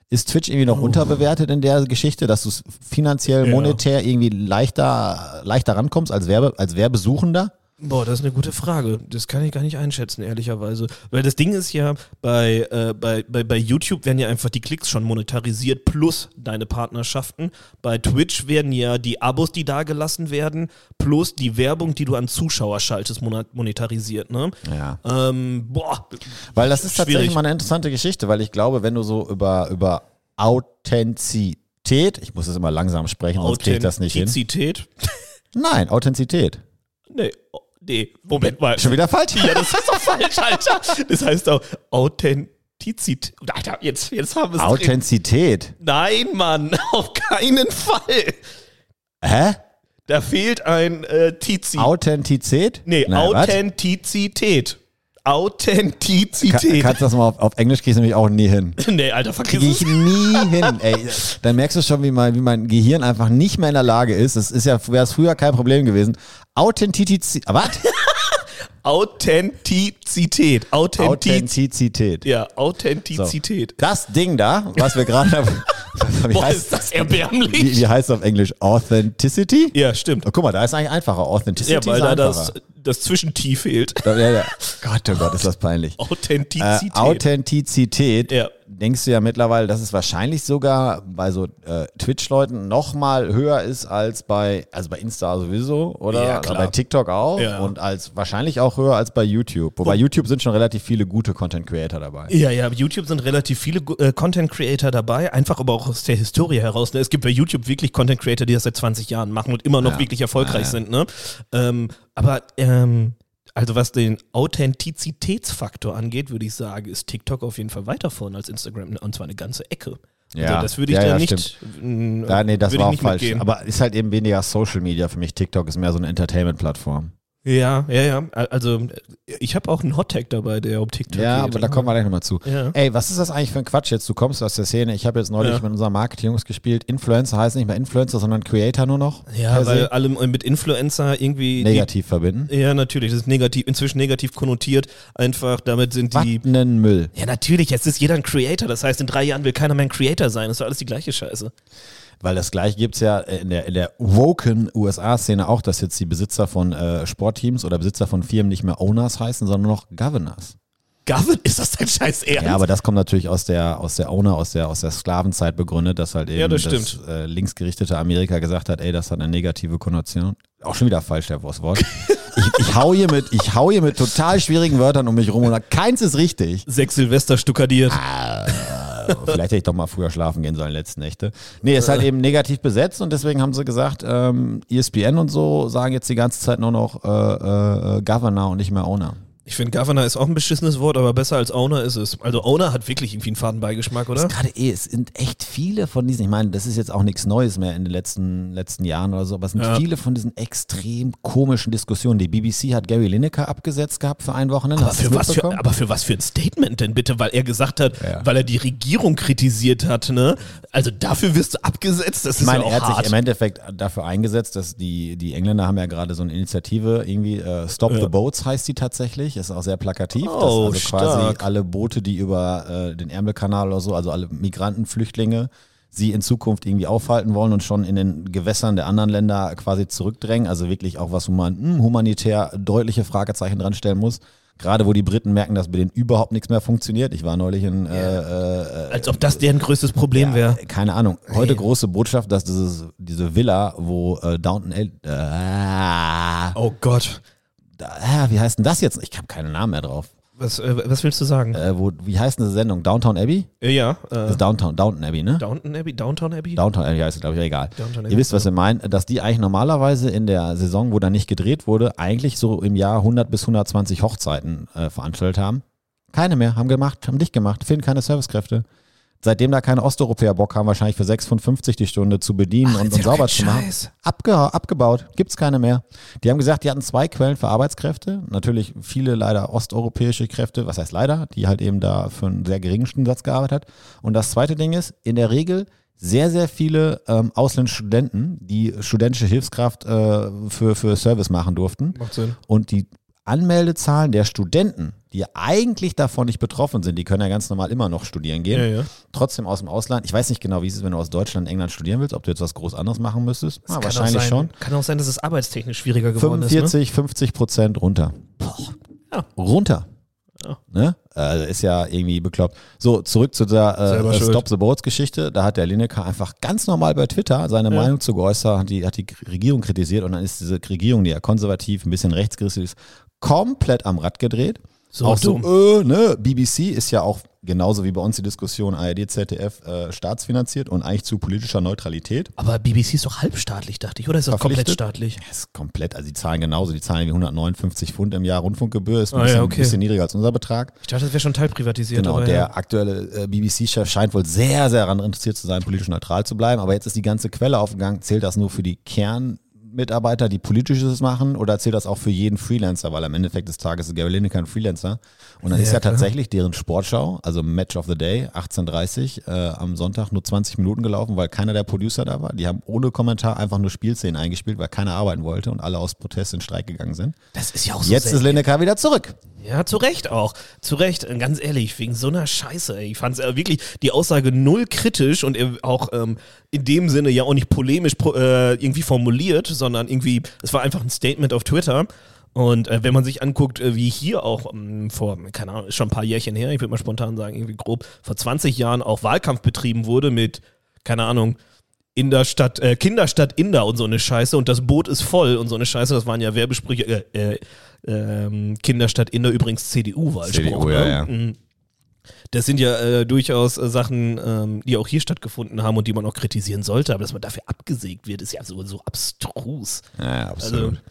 Ist Twitch irgendwie noch unterbewertet in der Geschichte, dass du finanziell, Oh. Ja. monetär irgendwie leichter, leichter rankommst als, Werbe, als Werbesuchender? Boah, das ist eine gute Frage. Das kann ich gar nicht einschätzen, ehrlicherweise. Weil das Ding ist ja, bei, äh, bei, bei, bei YouTube werden ja einfach die Klicks schon monetarisiert plus deine Partnerschaften. Bei Twitch werden ja die Abos, die da gelassen werden, plus die Werbung, die du an Zuschauer schaltest, monetarisiert. Ne? Ja. Ähm, boah, Weil das ist tatsächlich Schwierig. mal eine interessante Geschichte, weil ich glaube, wenn du so über, über Authentizität, ich muss es immer langsam sprechen, sonst kriege ich das nicht hin. Authentizität? Nein, Authentizität. Nee, nee, Moment mal. Schon wieder falsch? Ja, das ist doch falsch, Alter. Das heißt auch Authentizität. Alter, jetzt, jetzt haben wir es. Authentizität. Nein, Mann, auf keinen Fall. Hä? Da fehlt ein äh, Tizi. Authentizität? nee, Nein, was? Authentizität. Ka Authentizität. kannst du das mal auf, auf Englisch kriege ich nämlich auch nie hin. nee, Alter, vergiss Kriege es. ich nie hin. Ey, dann merkst du schon, wie mein, wie mein Gehirn einfach nicht mehr in der Lage ist. Das ist ja, wäre es früher kein Problem gewesen. Authentizität. Was? Authentizität. Authentiz Authentizität. ja, Authentizität. Das Ding da, was wir gerade. wie, Boah, heißt, ist das erbärmlich. wie, wie heißt es auf Englisch? Authenticity? ja, stimmt. Oh, guck mal, da ist eigentlich einfacher. Ja, Authenticity weil ist da das, das Zwischen-T fehlt. Da, ja, ja. Gott, oh Gott, ist das peinlich. Äh, Authentizität. Authentizität, Ja. Denkst du ja mittlerweile, dass es wahrscheinlich sogar bei so äh, Twitch-Leuten noch mal höher ist als bei, also bei Insta sowieso, oder? Ja, klar. Bei TikTok auch Ja. und als wahrscheinlich auch höher als bei YouTube. Wobei YouTube sind schon relativ viele gute Content-Creator dabei. Ja, ja, bei YouTube sind relativ viele äh, Content Creator dabei, einfach aber auch aus der Historie heraus. Ne? Es gibt bei YouTube wirklich Content Creator, die das seit 20 Jahren machen und immer noch Ja. wirklich erfolgreich sind. Ne? Ähm, aber ähm, also was den Authentizitätsfaktor angeht, würde ich sagen, ist TikTok auf jeden Fall weiter vorne als Instagram und zwar eine ganze Ecke. Ja. also das würde ich Ja, da ja, nicht. mh, Ja, nee, das war auch falsch. mitgehen. Aber ist halt eben weniger Social Media für mich. TikTok ist mehr so eine Entertainment-Plattform. Ja, ja, ja. Also ich habe auch einen Hottag dabei, der um TikTok Ja, geht. aber da kommen wir gleich nochmal zu. Ja. Ey, was ist das eigentlich für ein Quatsch jetzt? Du kommst aus der Szene. Ich habe jetzt neulich Ja. mit unserem Marketing-Jungs gespielt. Influencer heißt nicht mehr Influencer, sondern Creator nur noch. Ja, weil se. alle mit Influencer irgendwie. die- negativ verbinden. Ja, natürlich. Das ist negativ, inzwischen negativ konnotiert. Einfach, damit sind die. ein Müll. Ja, natürlich. Jetzt ist jeder ein Creator. Das heißt, in drei Jahren will keiner mehr ein Creator sein. Das ist alles die gleiche Scheiße. Weil das gleiche gibt's ja in der, in der woken USA-Szene auch, dass jetzt die Besitzer von äh, Sportteams oder Besitzer von Firmen nicht mehr Owners heißen, sondern noch Governors. Gavin, ist das dein scheiß Ernst? Ja, aber das kommt natürlich aus der, aus der Owner, aus der, aus der Sklavenzeit begründet, dass halt eben Ja, das stimmt. äh, linksgerichtete Amerika gesagt hat, ey, das hat eine negative Konnotation. Auch schon wieder falsch, der Wort. ich, ich hau hier mit, ich hau hier mit total schwierigen Wörtern um mich rum und keins ist richtig. Sechs Silvester stuckadiert. Vielleicht hätte ich doch mal früher schlafen gehen sollen, letzten Nächte. Nee, ist halt eben negativ besetzt und deswegen haben sie gesagt, ähm, ESPN und so sagen jetzt die ganze Zeit nur noch äh, äh, Governor und nicht mehr Owner. Ich finde, Governor ist auch ein beschissenes Wort, aber besser als Owner ist es. Also Owner hat wirklich irgendwie einen Fadenbeigeschmack, oder? Gerade eh, es sind echt viele von diesen, ich meine, das ist jetzt auch nichts Neues mehr in den letzten, letzten Jahren oder so, aber es sind Ja. viele von diesen extrem komischen Diskussionen. Die BBC hat Gary Lineker abgesetzt gehabt für ein Wochenende. Aber für, was für, aber für was für ein Statement denn bitte? Weil er gesagt hat, Ja. weil er die Regierung kritisiert hat, ne? Also dafür wirst du abgesetzt, das ist Ich meine, ja auch er hat hart. sich im Endeffekt dafür eingesetzt, dass die, die Engländer haben ja gerade so eine Initiative, irgendwie äh, Stop Ja. the Boats heißt die tatsächlich, ist auch sehr plakativ. Oh, dass also quasi alle Boote, die über äh, den Ärmelkanal oder so, also alle Migranten, Flüchtlinge, sie in Zukunft irgendwie aufhalten wollen und schon in den Gewässern der anderen Länder quasi zurückdrängen, also wirklich auch was, wo man hm, humanitär deutliche Fragezeichen dran stellen muss, Gerade wo die Briten merken, dass bei denen überhaupt nichts mehr funktioniert. Ich war neulich in, äh, äh, Als ob das deren größtes Problem ja, wäre. keine Ahnung. Heute Nee. große Botschaft, dass dieses, diese Villa, wo äh, Downton, El äh, Oh Gott. Äh, wie heißt denn das jetzt? Ich habe keinen Namen mehr drauf. Was, äh, was willst du sagen? Äh, wo, wie heißt denn diese Sendung? Downtown Abbey? Äh, ja, Das äh, ist Downtown, Downton Abbey, ne? Downton Abbey, Downtown Abbey? Downtown Abbey heißt es, glaube ich, egal. Abbey, Ihr wisst, was wir meinen, dass die eigentlich normalerweise in der Saison, wo da nicht gedreht wurde, eigentlich so im Jahr 100 bis 120 Hochzeiten äh, veranstaltet haben. Keine mehr, haben gemacht, haben dicht gemacht, finden keine Servicekräfte. Seitdem da keine Osteuropäer Bock haben, wahrscheinlich für 6,55 die Stunde zu bedienen und, und doch sauber zu machen, abge abgebaut, gibt's keine mehr. Die haben gesagt, die hatten zwei Quellen für Arbeitskräfte. Natürlich viele leider osteuropäische Kräfte, was heißt leider, die halt eben da für einen sehr geringen Stundensatz gearbeitet hat. Und das zweite Ding ist, in der Regel sehr, sehr viele ähm, ausländische Studenten, die studentische Hilfskraft äh, für, für Service machen durften. Macht Sinn. Und die Anmeldezahlen der Studenten, die eigentlich davon nicht betroffen sind, die können ja ganz normal immer noch studieren gehen, Ja, ja. trotzdem aus dem Ausland. Ich weiß nicht genau, wie es ist, wenn du aus Deutschland, England studieren willst, ob du jetzt was groß anderes machen müsstest. Ah, wahrscheinlich sein, schon. Kann auch sein, dass es arbeitstechnisch schwieriger geworden ist. 45, 50 Prozent runter. Ja. Runter. Ja. Ne? Also ist ja irgendwie bekloppt. So, zurück zu der äh. Stop the Boats Geschichte. Da hat der Lineker einfach ganz normal bei Twitter seine Ja. Meinung zu geäußert, hat die, hat die Regierung kritisiert und dann ist diese Regierung, die ja konservativ, ein bisschen rechtsgerichtet ist, komplett am Rad gedreht. So auch dumm. so, äh, ne, BBC ist ja auch genauso wie bei uns die Diskussion ARD, ZDF äh, staatsfinanziert und eigentlich zu politischer Neutralität. Aber BBC ist doch halbstaatlich, dachte ich, oder ist das komplett staatlich? Das ist komplett, also die zahlen genauso, die zahlen wie 159 Pfund im Jahr Rundfunkgebühr, ist ein Ah, ja, bisschen, okay. bisschen niedriger als unser Betrag. Ich dachte, das wäre schon teilprivatisiert. Genau, der ja. aktuelle äh, BBC-Chef scheint wohl sehr, sehr daran interessiert zu sein, politisch neutral zu bleiben. Aber jetzt ist die ganze Quelle aufgegangen. Zählt das nur für die Kernmitarbeiter, die politisches machen, oder zählt das auch für jeden Freelancer? Weil am Endeffekt des Tages ist Gary Lineker ein Freelancer. Und dann Ja, ist ja tatsächlich deren Sportschau, also Match of the Day, 18.30 äh, am Sonntag, nur 20 Minuten gelaufen, weil keiner der Producer da war. Die haben ohne Kommentar einfach nur Spielszenen eingespielt, weil keiner arbeiten wollte und alle aus Protest in Streik gegangen sind. Das ist ja auch so Jetzt ist. Lineker wieder zurück. Ja, zu Recht auch. Zu Recht, äh, ganz ehrlich, wegen so einer Scheiße. Ey. Ich fand äh, wirklich die Aussage null kritisch und äh, auch ähm, in dem Sinne ja auch nicht polemisch äh, irgendwie formuliert, sondern irgendwie, es war einfach ein Statement auf Twitter. Und äh, wenn man sich anguckt, äh, wie hier auch ähm, vor, keine Ahnung, schon ein paar Jährchen her, ich würde mal spontan sagen, irgendwie grob, vor 20 Jahren auch Wahlkampf betrieben wurde mit, keine Ahnung, in der Stadt, äh, Kinderstadt Inder und so eine Scheiße und das Boot ist voll und so eine Scheiße, das waren ja Werbesprüche, äh, äh, ähm, Kinderstadt Inder übrigens CDU-Wahlspruch. CDU, ja, ne? ja. Mhm. Das sind ja äh, durchaus äh, Sachen, ähm, die auch hier stattgefunden haben und die man auch kritisieren sollte, aber dass man dafür abgesägt wird, ist ja so, so abstrus. Ja, absolut.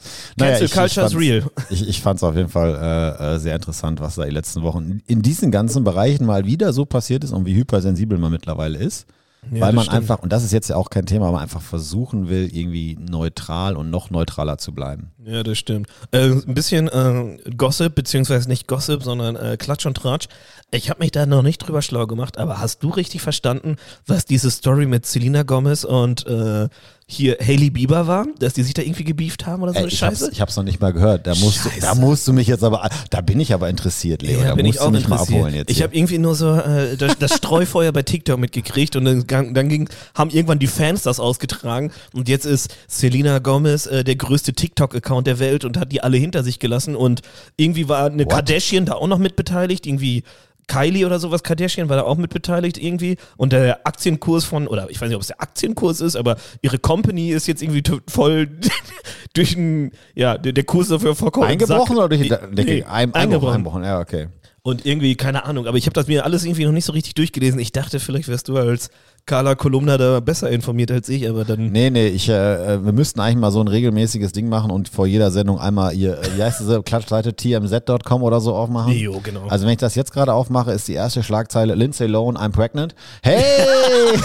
Also, Cancel Culture is real. Ich, ich fand es auf jeden Fall äh, äh, sehr interessant, was da die letzten Wochen in diesen ganzen Bereichen mal wieder so passiert ist und wie hypersensibel man mittlerweile ist. Ja, weil man stimmt. einfach, und das ist jetzt ja auch kein Thema, man einfach versuchen will, irgendwie neutral und noch neutraler zu bleiben. Ja, das stimmt. Äh, ein bisschen äh, Gossip, beziehungsweise nicht Gossip, sondern äh, Klatsch und Tratsch. Ich habe mich da noch nicht drüber schlau gemacht, aber hast du richtig verstanden, was diese Story mit Selena Gomez und äh, hier Hailey Bieber war? Dass die sich da irgendwie gebieft haben oder so Ey, ich, hab's, Scheiße? ich hab's noch nicht mal gehört. Da musst, du, Scheiße. da musst du mich jetzt aber, da bin ich aber interessiert, Leo. Ja, da bin musst ich du auch mich mal abholen jetzt. ich habe irgendwie nur so äh, das, das Streufeuer bei TikTok mitgekriegt und dann, dann ging, haben irgendwann die Fans das ausgetragen und jetzt ist Selena Gomez äh, der größte TikTok-Account der Welt und hat die alle hinter sich gelassen und irgendwie war eine What? Kardashian da auch noch mitbeteiligt, irgendwie Kylie oder sowas, Kardashian war da auch mitbeteiligt irgendwie und der Aktienkurs von, oder ich weiß nicht, ob es der Aktienkurs ist, aber ihre Company ist jetzt irgendwie voll durch ein, ja, der, der Kurs dafür vollkommen eingebrochen Sack. oder durch die Nee, nee, Ein, eingebrochen. eingebrochen. Ja, okay. und irgendwie, keine Ahnung, aber ich habe das mir alles irgendwie noch nicht so richtig durchgelesen. Ich dachte, vielleicht wärst du als Carla Kolumna da besser informiert als ich, aber dann. Nee, nee, ich, äh, äh, wir müssten eigentlich mal so ein regelmäßiges Ding machen und vor jeder Sendung einmal ihr, äh, wie heißt diese Klatschseite, tmz.com oder so aufmachen. Jo, genau. Also wenn ich das jetzt gerade aufmache, ist die erste Schlagzeile Lindsay Lohan, I'm pregnant. Hey!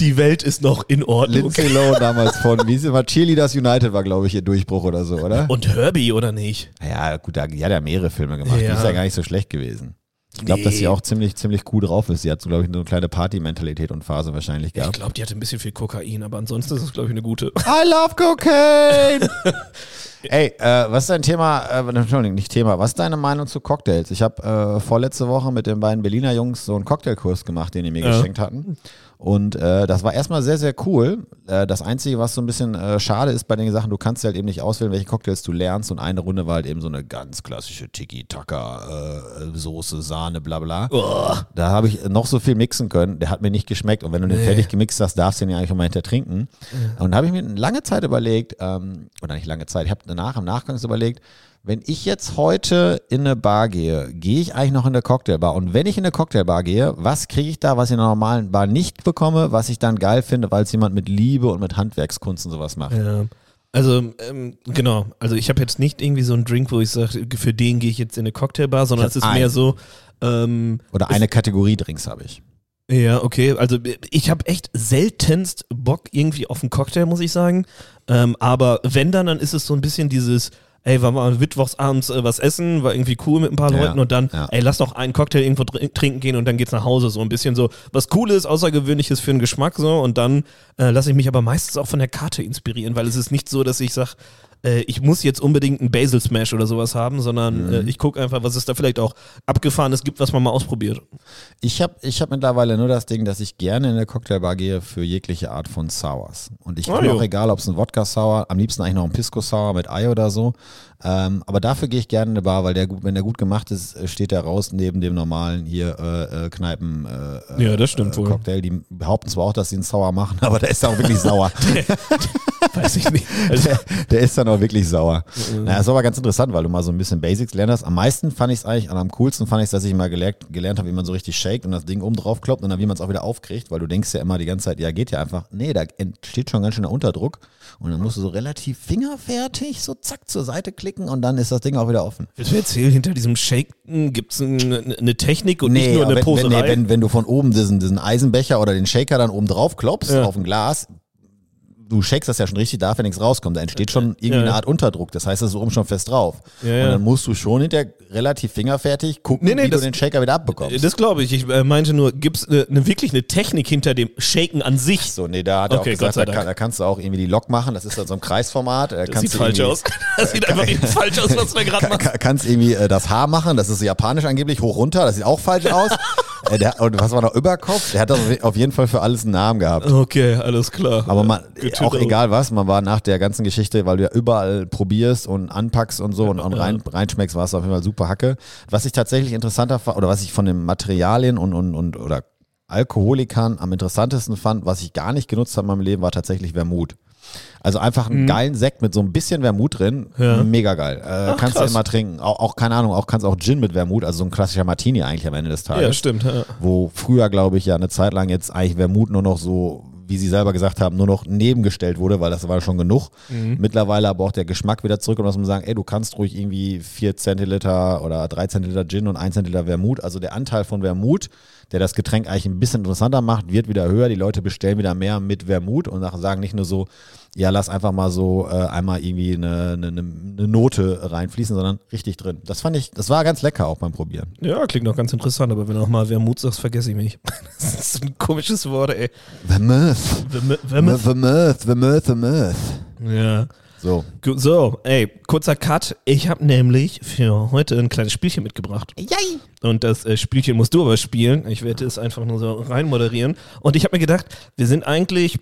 die Welt ist noch in Ordnung. Lindsay Lohan damals von, wie es mal, Cheerleaders United war, glaube ich, ihr Durchbruch oder so, oder? Und Herbie, oder nicht? Ja, gut, da, die hat ja mehrere Filme gemacht. Ja. Die ist ja gar nicht so schlecht gewesen. Ich glaube, Nee. dass sie auch ziemlich, ziemlich cool drauf ist. Sie hat so, glaube ich, so eine kleine Party-Mentalität und Phase wahrscheinlich Ich gehabt. glaube, die hatte ein bisschen viel Kokain, aber ansonsten ist es, glaube ich, eine gute. I love cocaine! Ey, äh, was ist dein Thema, äh, Entschuldigung, nicht Thema, was ist deine Meinung zu Cocktails? Ich habe äh, vorletzte Woche mit den beiden Berliner Jungs so einen Cocktailkurs gemacht, den die mir Ja. geschenkt hatten. Und äh, das war erstmal sehr, sehr cool. Äh, das Einzige, was so ein bisschen äh, schade ist bei den Sachen, du kannst halt eben nicht auswählen, welche Cocktails du lernst. Und eine Runde war halt eben so eine ganz klassische Tiki-Taka-Soße, Sahne, bla bla. Da habe ich noch so viel mixen können, der hat mir nicht geschmeckt. Und wenn du den Nee. fertig gemixt hast, darfst du den ja eigentlich immer hinterher trinken. Und da habe ich mir lange Zeit überlegt, ähm, oder nicht lange Zeit, ich habe danach im Nachgang so überlegt, wenn ich jetzt heute in eine Bar gehe, gehe ich eigentlich noch in eine Cocktailbar? Und wenn ich in eine Cocktailbar gehe, was kriege ich da, was ich in einer normalen Bar nicht bekomme, was ich dann geil finde, weil es jemand mit Liebe und mit Handwerkskunst und sowas macht? Ja. Also, ähm, genau. Also, ich habe jetzt nicht irgendwie so einen Drink, wo ich sage, für den gehe ich jetzt in eine Cocktailbar, sondern es ist mehr einen. so, ähm, Oder eine Kategorie Drinks habe ich. Ja, okay. Also ich habe echt seltenst Bock irgendwie auf einen Cocktail, muss ich sagen. Ähm, aber wenn dann, dann ist es so ein bisschen dieses, ey, wir mal mittwochs abends äh, was essen, war irgendwie cool mit ein paar Ja, Leuten und dann, ja. ey, lass doch einen Cocktail irgendwo dr- trinken gehen und dann geht's nach Hause. So ein bisschen so was Cooles, Außergewöhnliches für den Geschmack so und dann äh, lasse ich mich aber meistens auch von der Karte inspirieren, weil es ist nicht so, dass ich sag äh, ich muss jetzt unbedingt einen Basil Smash oder sowas haben, sondern Mhm. äh, ich gucke einfach, was es da vielleicht auch abgefahrenes gibt, was man mal ausprobiert. Ich habe ich hab mittlerweile nur das Ding, dass ich gerne in eine Cocktailbar gehe für jegliche Art von Sours. Und ich bin jo. auch egal, ob es ein Wodka-Sour, am liebsten eigentlich noch ein Pisco-Sour mit Ei oder so. Ähm, aber dafür gehe ich gerne in eine Bar, weil der, gut- wenn der gut gemacht ist, äh, steht der raus neben dem normalen hier äh, äh, Kneipen äh, Ja, das stimmt äh, wohl. Cocktail. Die behaupten zwar auch, dass sie einen Sour machen, aber der ist auch wirklich sauer. Weiß ich nicht. Also, der, der ist dann auch wirklich sauer. Naja, ist aber ganz interessant, weil du mal so ein bisschen Basics lernst. Am meisten fand ich es eigentlich, am coolsten fand ich es, dass ich mal gelernt, gelernt habe, wie man so richtig shakt und das Ding oben drauf kloppt und dann wie man es auch wieder aufkriegt, weil du denkst ja immer die ganze Zeit, ja, geht ja einfach. Nee, da entsteht schon ganz schön der Unterdruck und dann musst du so relativ fingerfertig so zack zur Seite klicken und dann ist das Ding auch wieder offen. willst du erzählen, hinter diesem Shaken gibt es eine, eine Technik und nicht nur eine wenn, wenn, Poserei? nee, wenn, wenn du von oben diesen, diesen Eisenbecher oder den Shaker dann oben drauf klopfst Ja. auf ein Glas, du shakest das ja schon richtig, darf ja nichts rauskommen. Da entsteht schon irgendwie Ja. eine Art Unterdruck. Das heißt, das ist oben schon fest drauf. Ja. Und dann musst du schon hinterher relativ fingerfertig gucken, Nee, nee, wie das- du den Shaker wieder abbekommst. das glaube ich. Ich äh, meinte nur, gibt es eine, wirklich eine Technik hinter dem Shaken an sich? so, nee, da hat er Okay, auch Gott gesagt, da, kann, da kannst du auch irgendwie die Lok machen. Das ist dann so ein Kreisformat. Da Das sieht falsch aus. Das sieht einfach nicht falsch aus, was du da gerade kann, kannst irgendwie äh, das Haar machen, das ist japanisch angeblich, hoch runter, das sieht auch falsch aus. äh, der, und was war noch Überkopf? Der hat auf auf jeden Fall für alles einen Namen gehabt. Okay, alles klar. Aber man, to auch egal was, man war nach der ganzen Geschichte, weil du ja überall probierst und anpackst und so und, und rein, reinschmeckst, war es auf jeden Fall super Hacke. Was ich tatsächlich interessanter fand, oder was ich von den Materialien und, und, und oder Alkoholikern am interessantesten fand, was ich gar nicht genutzt habe in meinem Leben, war tatsächlich Vermut. Also einfach einen geilen Sekt mit so ein bisschen Vermut drin, Mhm. Ja. mega geil. Äh, kannst krass. du immer trinken. Auch, auch, keine Ahnung, auch kannst auch Gin mit Vermut, also so ein klassischer Martini eigentlich am Ende des Tages ja, stimmt. Ja. wo früher, glaube ich, ja eine Zeit lang jetzt eigentlich Vermut nur noch so, wie sie selber gesagt haben, nur noch nebengestellt wurde, weil das war schon genug. Mittlerweile aber auch der Geschmack wieder zurück und dass man sagen, ey, du kannst ruhig irgendwie 4 Zentiliter oder 3 Zentiliter Gin und 1 Zentiliter Vermut, also der Anteil von Vermut, der das Getränk eigentlich ein bisschen interessanter macht, wird wieder höher. Die Leute bestellen wieder mehr mit Vermut und sagen nicht nur so, ja, lass einfach mal so äh, einmal irgendwie eine, eine, eine Note reinfließen, sondern richtig drin. Das fand ich, das war ganz lecker auch beim Probieren. ja, klingt noch ganz interessant, aber wenn du noch mal Wermut sagst, vergesse ich mich. Das ist ein komisches Wort, ey. Vermouth. Verm- Vermouth. Vermouth, Vermouth, Vermouth. Ja. So. So, ey, kurzer Cut. Ich habe nämlich für heute ein kleines Spielchen mitgebracht. Yay. Und das äh, Spielchen musst du aber spielen. Ich werde es einfach nur so rein moderieren. Und ich habe mir gedacht, wir sind eigentlich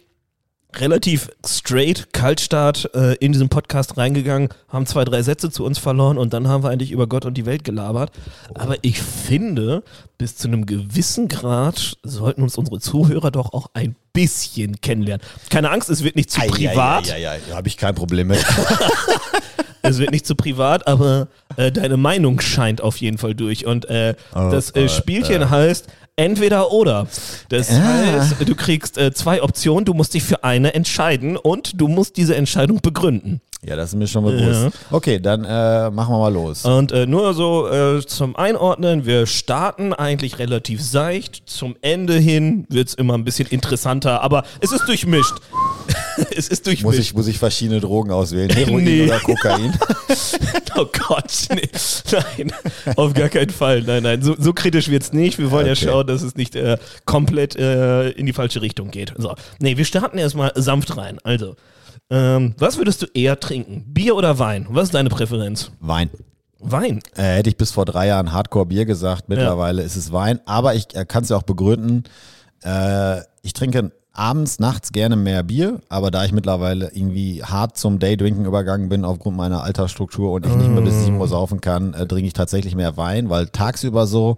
relativ straight, Kaltstart äh, in diesen Podcast reingegangen, haben zwei, drei Sätze zu uns verloren und dann haben wir eigentlich über Gott und die Welt gelabert. Aber ich finde, bis zu einem gewissen Grad sollten uns unsere Zuhörer doch auch ein bisschen kennenlernen. Keine Angst, es wird nicht zu privat. Ja, ja, ja, ja habe ich kein Problem mit. Es wird nicht zu privat, aber äh, deine Meinung scheint auf jeden Fall durch. Und äh, Oh, das äh, Spielchen heißt entweder oder. Das Ah. heißt, du kriegst äh, zwei Optionen, du musst dich für eine entscheiden und du musst diese Entscheidung begründen. ja, das ist mir schon bewusst. Ja. Okay, dann äh, machen wir mal los. Und äh, nur so äh, zum Einordnen, wir starten eigentlich relativ seicht. Zum Ende hin wird es immer ein bisschen interessanter, aber es ist durchmischt. es ist durchmischt. Muss ich, muss ich verschiedene Drogen auswählen? Heroin Nee. oder Kokain? Oh Gott, nee. nein, auf gar keinen Fall. Nein, nein, so, so kritisch wird's nicht. Wir wollen Okay. ja schauen, dass es nicht äh, komplett äh, in die falsche Richtung geht. So, nee, wir starten erstmal sanft rein. Also, Ähm, was würdest du eher trinken? Bier oder Wein? Was ist deine Präferenz? Wein. Wein. Äh, hätte ich bis vor drei Jahren Hardcore-Bier gesagt. Mittlerweile ist es Wein. Aber ich äh, kann es ja auch begründen. Äh, ich trinke abends, nachts gerne mehr Bier. Aber da ich mittlerweile irgendwie hart zum Daydrinken übergegangen bin aufgrund meiner Altersstruktur und ich nicht mehr bis 7 Uhr saufen kann, äh, trinke ich tatsächlich mehr Wein. Weil tagsüber so,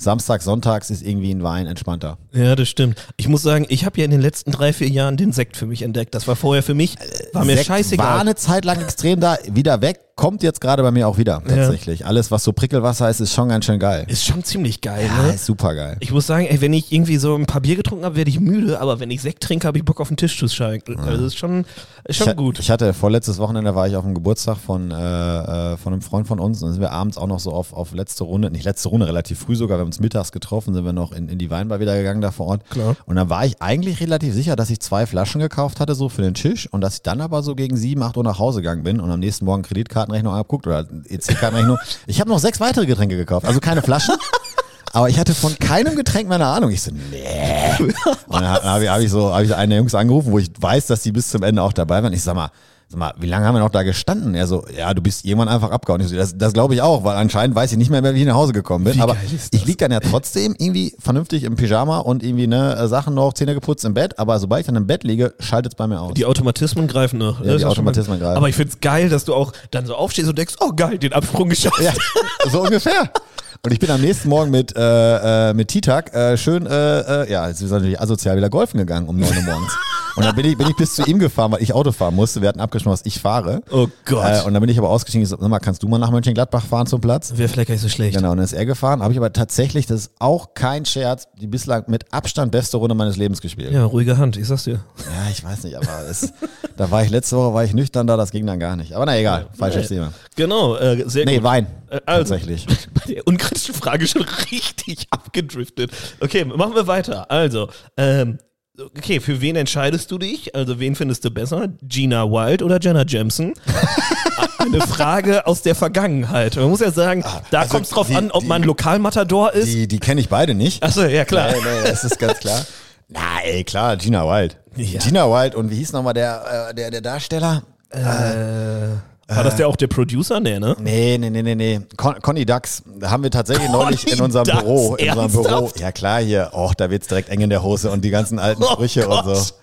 Samstag, Sonntags ist irgendwie ein Wein entspannter. Ja, das stimmt. Ich muss sagen, ich habe ja in den letzten drei, vier Jahren den Sekt für mich entdeckt. Das war vorher für mich, war mir Sekt scheißegal. War eine Zeit lang extrem da, wieder weg, kommt jetzt gerade bei mir auch wieder, tatsächlich. Alles, was so Prickelwasser ist, ist schon ganz schön geil. Ist schon ziemlich geil, Ja, ne? ist super geil. Ich muss sagen, ey, wenn ich irgendwie so ein paar Bier getrunken habe, werde ich müde, aber wenn ich Sekt trinke, habe ich Bock auf einen Tischtuss schalten. Also das ist schon, ist schon ich, gut. Ich hatte vorletztes Wochenende war ich auf dem Geburtstag von, äh, äh, von einem Freund von uns und dann sind wir abends auch noch so auf, auf letzte Runde, nicht letzte Runde, relativ früh sogar, wir haben uns mittags getroffen, sind wir noch in, in die Weinbar wieder gegangen da vor Ort. Klar. Und dann war ich eigentlich relativ sicher, dass ich zwei Flaschen gekauft hatte, so für den Tisch und dass ich dann aber so gegen sieben, acht Uhr nach Hause gegangen bin und am nächsten Morgen Kreditkartenrechnung abguckt oder EC-Kartenrechnung. Ich habe noch sechs weitere Getränke gekauft, also keine Flaschen. Aber ich hatte von keinem Getränk mehr eine Ahnung. Ich so, nee. Und dann habe ich, hab ich so, habe ich einen der Jungs angerufen, wo ich weiß, dass die bis zum Ende auch dabei waren. Ich sag mal, sag mal, wie lange haben wir noch da gestanden? Er so, ja, du bist irgendwann einfach abgehauen. So, das, das glaube ich auch, weil anscheinend weiß ich nicht mehr, wie ich nach Hause gekommen bin. Wie Aber ich das? lieg dann ja trotzdem irgendwie vernünftig im Pyjama und irgendwie ne Sachen noch, Zähne geputzt im Bett. Aber sobald ich dann im Bett liege, schaltet es bei mir aus. Die Automatismen greifen noch. Ja, Das die Automatismen greifen. Aber ich find's geil, dass du auch dann so aufstehst und denkst, oh geil, den Absprung geschafft. Ja, so ungefähr. Und ich bin am nächsten Morgen mit, äh, äh, mit Titak äh, schön, äh, äh, ja, jetzt ist natürlich asozial wieder golfen gegangen um 9 Uhr morgens. Und dann bin ich, bin ich bis zu ihm gefahren, weil ich Auto fahren musste. Wir hatten abgesprochen, dass ich fahre. Oh Gott. Äh, und dann bin ich aber ausgestiegen. Ich so, sag mal, kannst du mal nach Mönchengladbach fahren zum Platz? Wäre vielleicht gar nicht so schlecht. Genau, und dann ist er gefahren. Habe ich aber tatsächlich, das ist auch kein Scherz, die bislang mit Abstand beste Runde meines Lebens gespielt. Ja, Ja, ruhige Hand, ich sag's dir. ich weiß nicht, aber es, da war ich letzte Woche, war ich nüchtern da, das ging dann gar nicht. Aber na egal, falsches Thema. Genau, äh, sehr Nee, gut. Wein. Äh, also, Tatsächlich. Bei der unkritischen Frage schon richtig abgedriftet. Okay, machen wir weiter. Also, ähm, okay, für wen entscheidest du dich? Also, wen findest du besser? Gina Wild oder Jenna Jameson? Eine Frage aus der Vergangenheit. Man muss ja sagen, da also kommt es drauf die- an, ob die- man Lokalmatador ist. Die, die kenne ich beide nicht. Achso, ja klar. Nee, nee, das ist ganz klar. Na, ey, klar, Gina Wild. Ja. Gina Wild und wie hieß nochmal der, äh, der, der Darsteller? War das der auch der Producer? Nee, ne? Nee, nee, nee, nee, nee. Con Conny Dax. Da haben wir tatsächlich neulich in Conny unserem Dax, Büro, in unserem Büro. Ja klar, hier, oh, da wird's direkt eng in der Hose und die ganzen alten Oh Sprüche und Gott. so.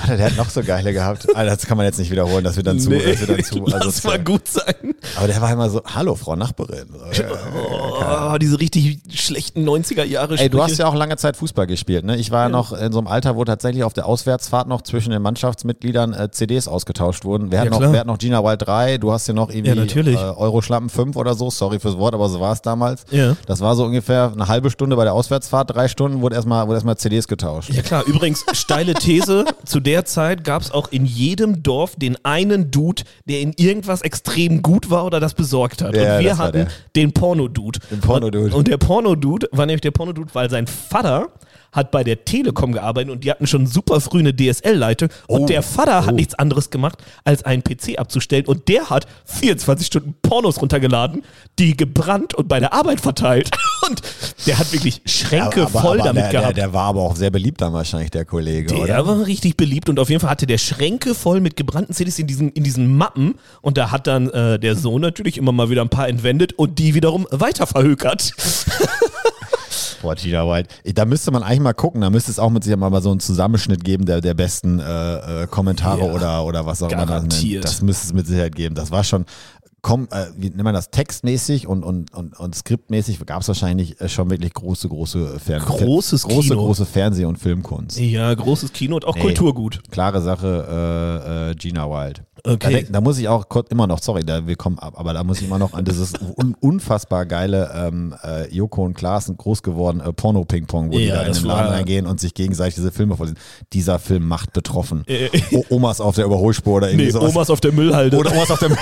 Alter, der hat noch so geile gehabt. Alter, das kann man jetzt nicht wiederholen, das wird dann zu, das wird dann zu. lass asozial. mal gut sein. Aber der war immer so, hallo, Frau Nachbarin. Ja. Oh, diese richtig schlechten 90er Jahre Ey, du hast ja auch lange Zeit Fußball gespielt, ne? Ich war ja noch in so einem Alter, wo tatsächlich auf der Auswärtsfahrt noch zwischen den Mannschaftsmitgliedern äh, CDs ausgetauscht wurden. Wer hat, Ja, noch, wer hat noch Gina Wild 3? Du hast ja noch irgendwie Ja. Äh, Euro-Schlappen 5 oder so. Sorry fürs Wort, aber so war es damals. Ja. Das war so ungefähr eine halbe Stunde bei der Auswärtsfahrt, drei Stunden, wurde erstmal, wurde erstmal CDs getauscht. Ja klar, übrigens, steile These, zu der Zeit gab es auch in jedem Dorf den einen Dude, der in irgendwas extrem gut war oder das besorgt hat. Ja, und wir hatten den Porno-Dude. Den Porno-Dude. Und, und der Porno-Dude war nämlich der Porno-Dude, weil sein Vater hat bei der Telekom gearbeitet und die hatten schon super früh eine DSL-Leitung und Oh. der Vater hat nichts anderes gemacht, als einen PC abzustellen und der hat 24 Stunden Pornos runtergeladen, die gebrannt und bei der Arbeit verteilt und der hat wirklich Schränke voll damit der, gehabt. Der, der war aber auch sehr beliebt dann wahrscheinlich, der Kollege, Der oder? war richtig beliebt und auf jeden Fall hatte der Schränke voll mit gebrannten CDs in diesen, in diesen Mappen und da hat dann äh, der Sohn natürlich immer mal wieder ein paar entwendet und die wiederum weiter verhökert. Boah, Gina Wild. Da müsste man eigentlich mal gucken, da müsste es auch mit sich mal so einen Zusammenschnitt geben der, der besten äh, äh, Kommentare Ja, oder, oder was auch immer. Das müsste es mit Sicherheit geben. Das war schon, komm, äh, wie nennt man das, textmäßig und, und, und, und skriptmäßig gab es wahrscheinlich äh, schon wirklich große, große Fern Großes große, Kino. große Fernseh- und Filmkunst. Ja, großes Kino und auch Kulturgut. Klare Sache, äh, äh, Gina Wild. Okay. Da, da muss ich auch kurz- immer noch, sorry, da, wir kommen ab, aber da muss ich immer noch an dieses un, unfassbar geile ähm, äh, Joko und Klaas sind groß geworden, äh, Porno-Ping-Pong, wo die Ja, da in den Laden reingehen und sich gegenseitig diese Filme vorlesen. Dieser Film macht betroffen. Äh, Omas auf der Überholspur oder irgendwie Nee, sowas. Omas auf der Müllhalde. oder Omas auf der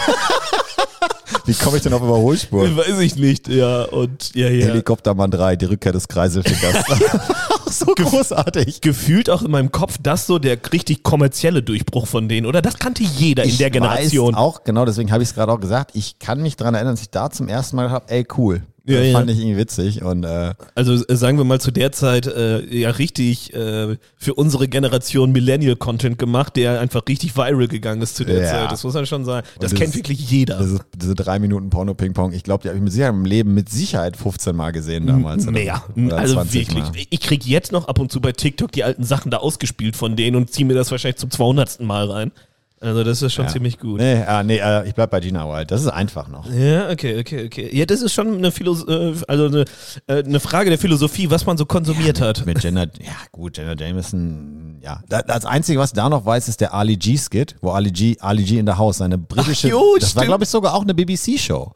Wie komme ich denn auf Überholspur? Weiß ich nicht, ja. Und ja, ja. Helikoptermann 3, die Rückkehr des Kreiselfickers. so großartig. Gefühlt auch in meinem Kopf das so der richtig kommerzielle Durchbruch von denen, oder? Das kannte jeder in der Generation. Weiß auch, genau, deswegen habe ich es gerade auch gesagt. Ich kann mich daran erinnern, dass ich da zum ersten Mal gedacht habe, ey, cool. Ja, das ja. fand ich irgendwie witzig und äh, Also äh, sagen wir mal zu der Zeit äh, ja richtig äh, für unsere Generation Millennial-Content gemacht, der einfach richtig viral gegangen ist zu der Ja. Zeit. Das muss man schon sagen. Das, das kennt ist- wirklich jeder. diese, diese drei Minuten Porno-Ping-Pong, ich glaube, die habe ich mit Sicherheit im Leben mit Sicherheit 15 Mal gesehen damals. oder- Mehr. Oder also 20 wirklich. Mal. Ich krieg jetzt noch ab und zu bei TikTok die alten Sachen da ausgespielt von denen und ziehe mir das wahrscheinlich zum 200. Mal rein. Also das ist schon Ja. ziemlich gut. Nee, äh, nee äh, ich bleib bei Gina Wild. Das ist einfach noch. Ja, okay, okay, okay. Ja, das ist schon eine, Philos äh, also eine, äh, eine Frage der Philosophie, was man so konsumiert hat. Mit Jenna, ja gut, Jenna Jameson, ja. Da- Das Einzige, was ich da noch weiß, ist der Ali G-Skit, wo Ali G, Ali G in the House, seine britische, Ach, jo, das war stimmt. glaube ich sogar auch eine BBC-Show.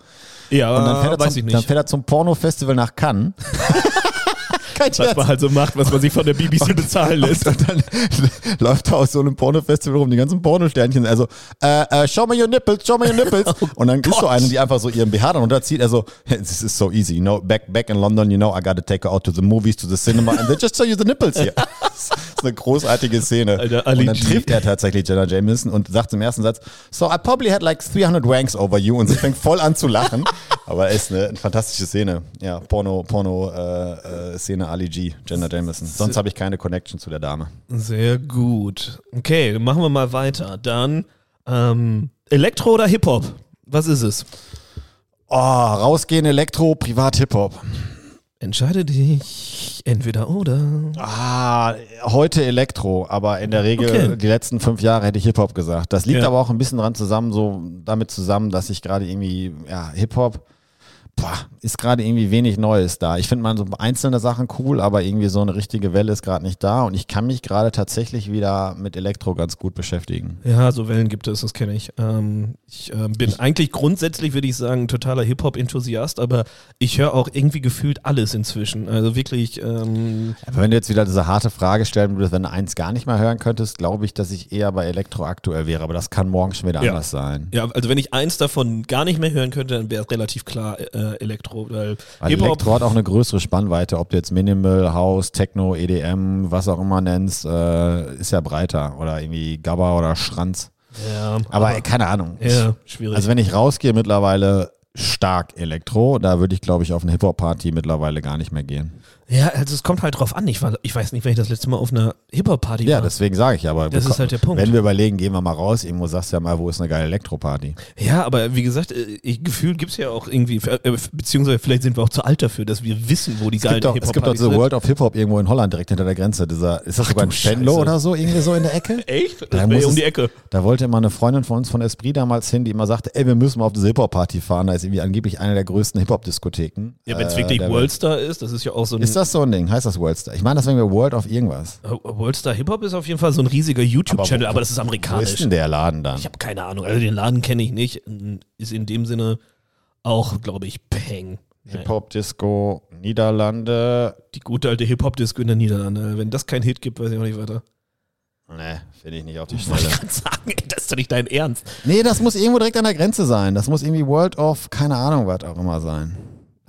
Ja, Und dann fährt, er zum, dann fährt er zum Porno-Festival nach Cannes. Kein Was Scherz. man halt so macht, was man sich von der BBC bezahlen lässt. Und dann läuft er aus so einem Pornofestival rum, die ganzen Pornosternchen, also, äh, äh, show me your nipples, show me your nipples. und dann ist so eine, die einfach so ihren BH dann runterzieht, also, this is so easy, you know, back, back in London, you know, I gotta take her out to the movies, to the cinema, and they just show you the nipples here. Das ist eine großartige Szene. Alter, Ali und dann trifft er tatsächlich Jenna Jameson und sagt im ersten Satz, so I probably had like 300 wanks over you und sie fängt voll an zu lachen. Aber es ist eine, eine fantastische Szene. Ja, Porno, Porno, äh, äh, Szene Ali G, Jenna Jameson. Sonst habe ich keine Connection zu der Dame. Sehr gut. Okay, machen wir mal weiter. Dann ähm, Elektro oder Hip-Hop? Was ist es? Oh, rausgehen Elektro, privat Hip-Hop. Entscheide dich entweder oder. Ah, heute Elektro, aber in der Regel Okay. die letzten fünf Jahre hätte ich Hip-Hop gesagt. Das liegt Ja. aber auch ein bisschen dran zusammen, so damit zusammen, dass ich gerade irgendwie, ja, Hip-Hop, boah, ist gerade irgendwie wenig Neues da. Ich finde mal so einzelne Sachen cool, aber irgendwie so eine richtige Welle ist gerade nicht da und ich kann mich gerade tatsächlich wieder mit Elektro ganz gut beschäftigen. Ja, so Wellen gibt es, das kenne ich. Ähm, ich ähm, bin eigentlich grundsätzlich, würde ich sagen, totaler Hip-Hop-Enthusiast, aber ich höre auch irgendwie gefühlt alles inzwischen. Also wirklich, ähm, Aber wenn du jetzt wieder diese harte Frage stellen würdest, wenn du eins gar nicht mehr hören könntest, glaube ich, dass ich eher bei Elektro aktuell wäre, aber das kann morgen schon wieder Ja. anders sein. ja, also wenn ich eins davon gar nicht mehr hören könnte, dann wäre es relativ klar äh, Elektro, weil Weil Elektro hat auch eine größere Spannweite, ob du jetzt Minimal, House, Techno, EDM, was auch immer nennst, äh, ist ja breiter. Oder irgendwie Gabba oder Schranz. ja, Aber, keine Ahnung. ja, schwierig. Also wenn ich rausgehe, mittlerweile stark Elektro, da würde ich, glaube ich, auf eine Hip-Hop-Party mittlerweile gar nicht mehr gehen. Ja, also es kommt halt drauf an. Ich, war, ich weiß nicht, wenn ich das letzte Mal auf einer Hip-Hop-Party Ja, war. deswegen sage ich aber. Das ist halt der Punkt. Wenn wir überlegen, gehen wir mal raus, irgendwo sagst du ja mal, wo ist eine geile Elektro-Party? Ja, aber wie gesagt, äh, ich, gefühlt gibt es ja auch irgendwie, äh, beziehungsweise vielleicht sind wir auch zu alt dafür, dass wir wissen, wo die Es geilen gibt, doch, es gibt doch Hip-Hop-Partys sind. World of Hip-Hop irgendwo in Holland direkt hinter der Grenze. Dieser, ist das sogar ein Scheiße. oder so, irgendwie so in der Ecke? Echt? Da Das muss wäre um es- die Ecke. Da wollte immer eine Freundin von uns von Esprit damals hin, die immer sagte, ey, wir müssen mal auf diese Hip-Hop-Party fahren. Da ist irgendwie angeblich eine der größten Hip-Hop-Diskotheken. Ja, wenn es äh, wirklich. Worldstar ist, das ist ja auch so ein. Ist das so ein Ding? Heißt das Worldstar? Ich meine, das wäre World of irgendwas. Äh, Worldstar Hip-Hop ist auf jeden Fall so ein riesiger YouTube-Channel, aber, das ist Wo ist amerikanisch. denn der Laden dann? Ich habe keine Ahnung. Also den Laden kenne ich nicht. Ist in dem Sinne auch, glaube ich, Peng. Hip-Hop-Disco, Niederlande. Die gute alte Hip-Hop-Disco in der Niederlande. Wenn das kein Hit gibt, weiß ich auch nicht weiter. Ne, finde ich nicht auf die Ich Schnelle. gerade sagen, ey, das ist doch nicht dein Ernst. Nee, das muss irgendwo direkt an der Grenze sein. Das muss irgendwie World of, keine Ahnung, was auch immer sein.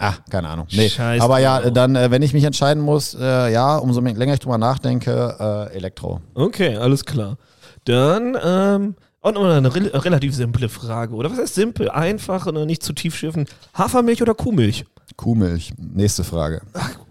Ah, keine Ahnung. Nee, Scheiß aber ja, dann, äh, wenn ich mich entscheiden muss, äh, ja, umso mehr- länger ich drüber nachdenke, äh, Elektro. Okay, alles klar. Dann, ähm, auch nochmal eine rel relativ simple Frage, oder? Was heißt simpel? Einfach und nicht zu tief schiffen. Hafermilch oder Kuhmilch? Kuhmilch. Nächste Frage.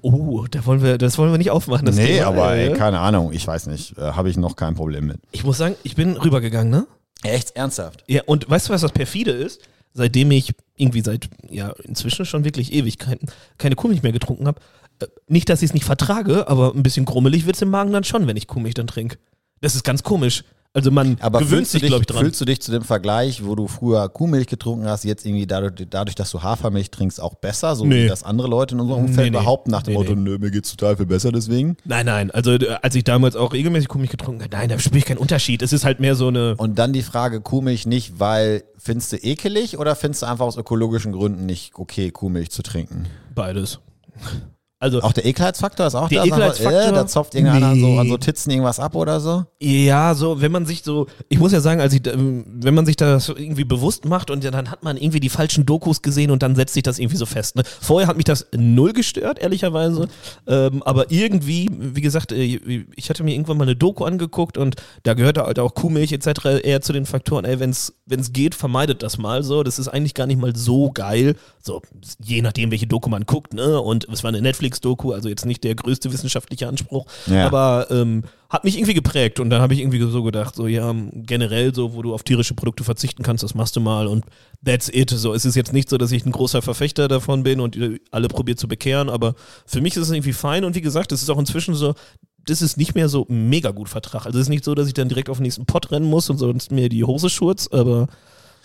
Oh, da wollen wir, das wollen wir nicht aufmachen. Das nee, Thema, aber ey, keine Ahnung, ich weiß nicht. Äh, Habe ich noch kein Problem mit. Ich muss sagen, ich bin rübergegangen, ne? Echt ernsthaft? Ja, und weißt du, was das perfide ist? Seitdem ich irgendwie seit, ja, inzwischen schon wirklich Ewigkeiten keine Kuhmilch mehr getrunken habe. Äh, nicht, dass ich es nicht vertrage, aber ein bisschen grummelig wird es im Magen dann schon, wenn ich Kuhmilch dann trinke. Das ist ganz komisch. Also man Aber gewöhnt fühlst du, sich, glaube ich, dich, dran. fühlst du dich zu dem Vergleich, wo du früher Kuhmilch getrunken hast, jetzt irgendwie dadurch, dadurch dass du Hafermilch trinkst, auch besser? So Nee. wie das andere Leute in unserem Umfeld Nee, behaupten nach dem Nee, Motto, nö, mir geht's total viel besser deswegen. Nein, nein, also als ich damals auch regelmäßig Kuhmilch getrunken habe, nein, da spüre ich keinen Unterschied. Es ist halt mehr so eine. Und dann die Frage, Kuhmilch nicht, weil findest du ekelig oder findest du einfach aus ökologischen Gründen nicht okay, Kuhmilch zu trinken? Beides. Also Auch der Ekelheitsfaktor ist auch Der da. Ekelheitsfaktor? Äh, da zopft irgendeiner an, so, Nee. an so Titzen irgendwas ab oder so. Ja, so, wenn man sich so, ich muss ja sagen, als ich, ähm, wenn man sich das so irgendwie bewusst macht und dann hat man irgendwie die falschen Dokus gesehen und dann setzt sich das irgendwie so fest. Ne? Vorher hat mich das null gestört, ehrlicherweise. Ähm, aber irgendwie, wie gesagt, äh, ich hatte mir irgendwann mal eine Doku angeguckt und da gehörte halt auch Kuhmilch etc. eher zu den Faktoren, ey, wenn es geht, vermeidet das mal so. Das ist eigentlich gar nicht mal so geil. So, je nachdem, welche Doku man guckt, ne? Und es war eine Netflix-Doku, also jetzt nicht der größte wissenschaftliche Anspruch. Ja. Aber ähm, hat mich irgendwie geprägt und dann habe ich irgendwie so gedacht, so ja, generell so, wo du auf tierische Produkte verzichten kannst, das machst du mal und that's it. So, es ist jetzt nicht so, dass ich ein großer Verfechter davon bin und äh, alle probiert zu bekehren, aber für mich ist es irgendwie fein und wie gesagt, es ist auch inzwischen so, das ist nicht mehr so mega gut Vertrag. Also es ist nicht so, dass ich dann direkt auf den nächsten Pott rennen muss und sonst mir die Hose schurz, aber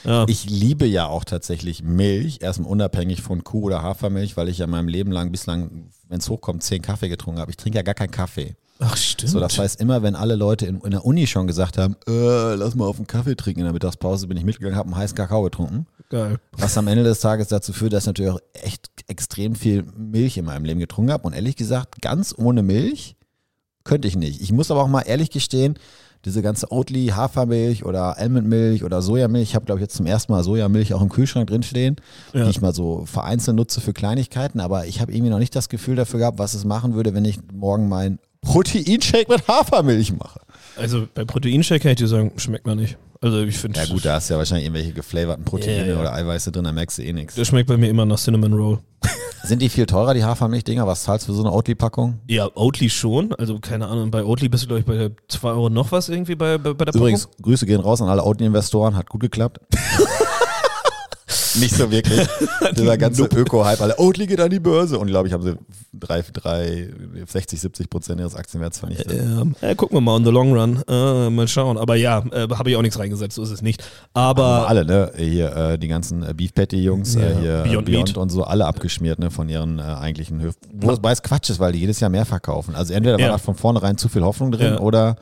ja. Ich liebe ja auch tatsächlich Milch, erstmal unabhängig von Kuh- oder Hafermilch, weil ich ja in meinem Leben lang bislang, wenn es hochkommt, zehn Kaffee getrunken habe. Ich trinke ja gar keinen Kaffee. Ach stimmt. So, das heißt, immer wenn alle Leute in, in der Uni schon gesagt haben, äh, lass mal auf einen Kaffee trinken in der Mittagspause, bin ich mitgegangen, habe einen heißen Kakao getrunken. Geil. Was am Ende des Tages dazu führt, dass ich natürlich auch echt extrem viel Milch in meinem Leben getrunken habe. Und ehrlich gesagt, ganz ohne Milch könnte ich nicht. Ich muss aber auch mal ehrlich gestehen, diese ganze Oatly, Hafermilch oder Almondmilch oder Sojamilch, ich habe glaube ich jetzt zum ersten Mal Sojamilch auch im Kühlschrank drinstehen, Ja. die ich mal so vereinzelt nutze für Kleinigkeiten, aber ich habe irgendwie noch nicht das Gefühl dafür gehabt, was es machen würde, wenn ich morgen meinen Proteinshake mit Hafermilch mache. Also bei Proteinshake kann ich dir sagen, schmeckt mir nicht. Also ich finde, Ja gut, da hast du ja wahrscheinlich irgendwelche geflavorten Proteine Ja, ja. oder Eiweiße drin, da merkst du eh nichts. das schmeckt bei mir immer nach Cinnamon Roll. Sind die viel teurer, die Hafermilch-Dinger? Was zahlst du für so eine Oatly-Packung? Ja, Oatly schon. Also keine Ahnung, bei Oatly bist du, glaube ich, bei 2 Euro noch was irgendwie bei, bei, bei der Übrigens, Grüße gehen raus an alle Oatly-Investoren, hat gut geklappt. Nicht so wirklich. Dieser ganze Öko-Hype, alle Oatly geht an die Börse. Und glaube ich, haben sie drei, drei, 60, 70 Prozent ihres Aktienwerts vernichtet. Ähm, ja, gucken wir mal on the long run. Äh, mal schauen. Aber ja, äh, habe ich auch nichts reingesetzt, so ist es nicht. Aber Aber alle, ne? Hier äh, die ganzen äh, Beef Patty-Jungs, Ja, äh, hier Beyond Beyond, und so, alle abgeschmiert, ne, von ihren äh, eigentlichen Höfen. Wobei es Quatsch ist, weil die jedes Jahr mehr verkaufen. Also entweder Ja. war da von vornherein zu viel Hoffnung drin Ja. oder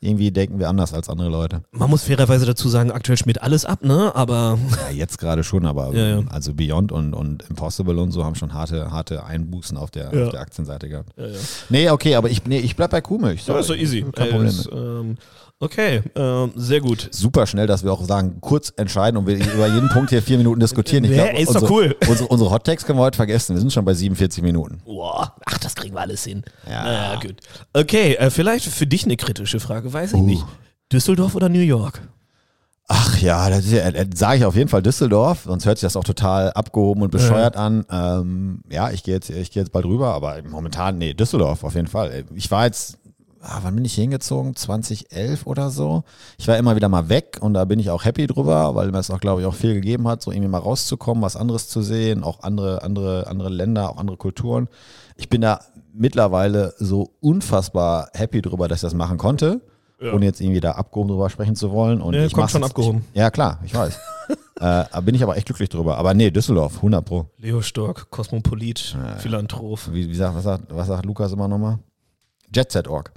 irgendwie denken wir anders als andere Leute. man muss fairerweise dazu sagen, aktuell schmiert alles ab, ne? Aber Ja, jetzt gerade schon, aber Ja, ja. also Beyond und, und Impossible und so haben schon harte, harte Einbußen auf der, Ja. auf der Aktienseite gehabt. ja, ja. Nee, okay, aber ich, nee, ich bleib bei Kuhmilch. Ja, Sorry. ist so easy. Kein Ey, Problem. das, ähm, okay, ähm, sehr gut. Super schnell, dass wir auch sagen, kurz entscheiden und wir über jeden Punkt hier vier Minuten diskutieren. Ich Nee, glaub, ist doch unsere, cool. Unsere, unsere Hot Takes können wir heute vergessen. Wir sind schon bei 47 Minuten. Boah, ach, das kriegen wir alles hin. Ja. Naja, gut. Okay, äh, vielleicht für dich eine kritische Frage, weiß ich Uh. nicht. Düsseldorf oder New York? Ach ja, das ja, äh, sage ich auf jeden Fall Düsseldorf, sonst hört sich das auch total abgehoben und bescheuert an. Ähm, ja, ich gehe jetzt, ich gehe jetzt bald rüber, aber momentan, nee, Düsseldorf auf jeden Fall. Ich war jetzt, ah, wann bin ich hingezogen? 2011 oder so. Ich war immer wieder mal weg und da bin ich auch happy drüber, weil mir es auch, glaube ich, auch viel gegeben hat, so irgendwie mal rauszukommen, was anderes zu sehen, auch andere, andere, andere Länder, auch andere Kulturen. Ich bin da mittlerweile so unfassbar happy drüber, dass ich das machen konnte. Ohne jetzt irgendwie da abgehoben drüber sprechen zu wollen. Und Ja, ich kommt schon jetzt- abgehoben. Ich, ja, klar, ich weiß. äh, bin ich aber echt glücklich drüber. Aber nee, Düsseldorf, 100 Pro. Leo Stork, Kosmopolit, Philanthrop. Wie, wie sagt, was, sagt, was sagt Lukas immer nochmal? Jet Set Org.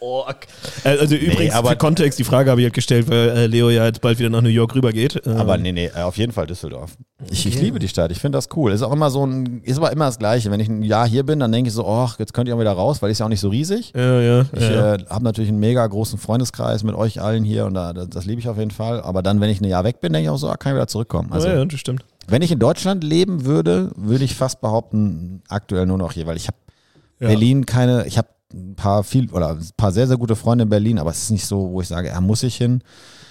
Org. Äh, Also übrigens, aber- für Kontext, die Frage habe ich halt gestellt, weil äh, Leo ja jetzt bald wieder nach New York rübergeht. Ähm, Aber nee, nee, äh, auf jeden Fall Düsseldorf. Ich, ich liebe die Stadt, ich finde das cool. Ist auch immer so ein, ist aber immer das Gleiche. Wenn ich ein Jahr hier bin, dann denke ich so, oh, jetzt könnt ihr auch wieder raus, weil ich ist ja auch nicht so riesig. Ja, ja, Ich ja, ja. äh, habe natürlich einen mega großen Freundeskreis mit euch allen hier und da, das, das liebe ich auf jeden Fall. Aber dann, wenn ich ein Jahr weg bin, denke ich auch so, ah, kann ich wieder zurückkommen. Also, ja, ja, das stimmt. wenn ich in Deutschland leben würde, würde ich fast behaupten, aktuell nur noch hier, weil ich habe Ja. Berlin keine, ich habe ein paar viel oder ein paar sehr, sehr gute Freunde in Berlin, aber es ist nicht so, wo ich sage, ja, muss ich hin.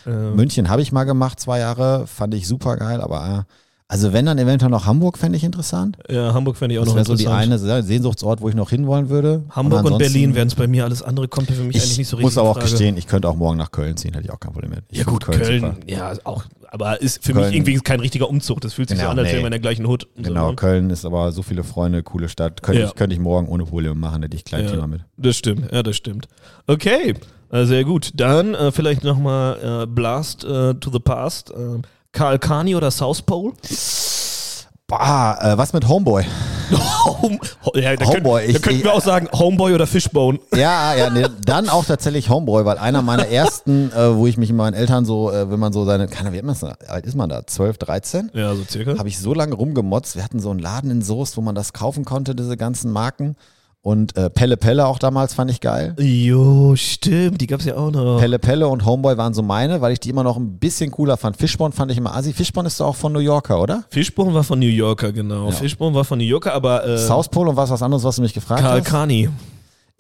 Ähm, München habe ich mal gemacht, zwei Jahre, fand ich super geil, aber äh, also wenn dann eventuell noch Hamburg, fände ich interessant. ja, Hamburg fände ich auch Das noch wäre so die interessant. eine Sehnsuchtsort, wo ich noch hinwollen würde. Hamburg und, ansonsten- Berlin wären es bei mir alles andere, kommt für mich eigentlich Ich nicht so richtig muss aber auch Frage. gestehen, ich könnte auch morgen nach Köln ziehen, hätte ich auch kein Problem mit. Ich Ja gut, Köln, super. ja, auch, aber ist für Köln- mich irgendwie kein richtiger Umzug. Das fühlt sich Genau, so an, als nee. wären wir in der gleichen Hut. und Genau, So, ne? Köln ist aber so viele Freunde, coole Stadt. Könnte, Ja. ich, könnte ich morgen ohne Probleme machen, hätte ich klein Ja. Thema mit. Das stimmt, ja, das stimmt. Okay, äh, sehr gut. Dann äh, vielleicht nochmal äh, Blast äh, to the Past. Äh, Karl Kani oder South Pole? Boah, äh, was mit Homeboy? Home, ja, da, Homeboy, können, da könnten wir auch sagen Homeboy oder Fishbone. Ja, ja, nee, dann auch tatsächlich Homeboy, weil einer meiner ersten, äh, wo ich mich mit meinen Eltern so, äh, wenn man so seine, keine wie alt ist man da? alt ist man da? 12, 13? Ja, so circa. Habe ich so lange rumgemotzt. Wir hatten so einen Laden in Soest, wo man das kaufen konnte, diese ganzen Marken. Und äh, Pelle Pelle auch damals fand ich geil. Jo, stimmt, die gab's ja auch noch. Pelle Pelle und Homeboy waren so meine, weil ich die immer noch ein bisschen cooler fand. Fishbone fand ich immer assi. Fishbone ist doch auch von New Yorker, oder? Fishbone war von New Yorker, genau. Fishbone war von New Yorker, aber äh, South Pole und was was anderes, was du mich gefragt Karl hast? Kani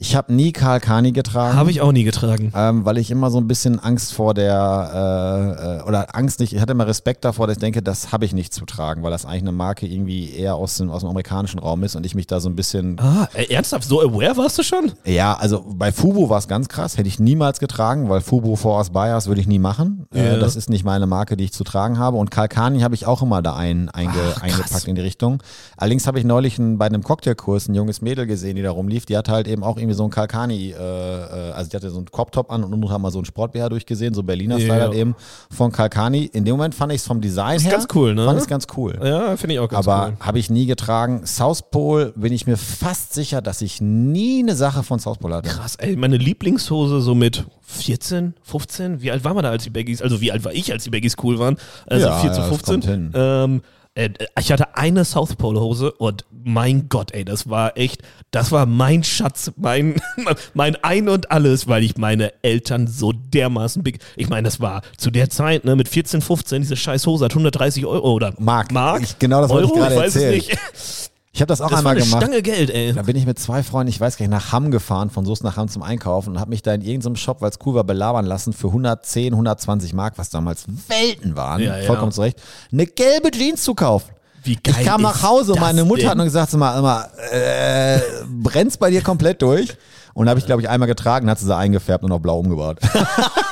Ich habe nie Karl Kani getragen. habe ich auch nie getragen. ähm, weil ich immer so ein bisschen Angst vor der, äh, äh, oder Angst nicht, ich hatte immer Respekt davor, dass ich denke, das habe ich nicht zu tragen, weil das eigentlich eine Marke irgendwie eher aus dem, aus dem amerikanischen Raum ist und ich mich da so ein bisschen, Ah, ernsthaft, so aware warst du schon? ja, also bei Fubu war es ganz krass, hätte ich niemals getragen, weil Fubu Force Bias würde ich nie machen. Ja. Äh, das ist nicht meine Marke, die ich zu tragen habe und Kalkani habe ich auch immer da ein, einge, Ach, eingepackt in die Richtung. Allerdings habe ich neulich ein, bei einem Cocktailkurs ein junges Mädel gesehen, die da rumlief, die hatte halt eben auch irgendwie so ein Kalkani, äh, äh, also die hatte so einen Crop-Top an und unten haben wir so einen Sport-BH durchgesehen, so Berliner Style Ja. halt eben von Kalkani. In dem Moment fand ich es vom Design her, ganz cool, ne? fand ich ganz cool. Ja, finde ich auch ganz Aber cool. habe ich nie getragen. South Pole bin ich mir fast sicher, dass ich nie eine Sache von South Pole hatte. Krass, ey, meine Lieblingshose so mit 14, 15, wie alt war man da, als die Baggies, also wie alt war ich, als die Baggies cool waren? Also Ja, 14, ja, das 15. kommt hin. Ähm, äh, ich hatte eine South Pole Hose und mein Gott, ey, das war echt, das war mein Schatz, mein, mein Ein und Alles, weil ich meine Eltern so dermaßen big, ich meine, das war zu der Zeit, ne, mit 14, 15, diese scheiß Hose hat 130 Euro oder Mark. Mark? Ich- genau das wollte ich Euro? gerade weiß erzählen. es nicht. Ich habe das auch Das war einmal eine gemacht. Stange Geld, ey. Da bin ich mit zwei Freunden, ich weiß gar nicht, nach Hamm gefahren, von Soest nach Hamm zum Einkaufen und habe mich da in irgendeinem Shop, weil es cool war, belabern lassen für 110, 120 Mark, was damals Welten waren, Ja, ja. vollkommen zurecht, eine gelbe Jeans zu kaufen. Wie geil Ich kam nach Hause und meine Mutter denn? hat nur gesagt, sag mal, immer, äh, brennt's bei dir komplett durch? Und habe ich, glaube ich, einmal getragen, hat sie sie eingefärbt und auf blau umgebaut.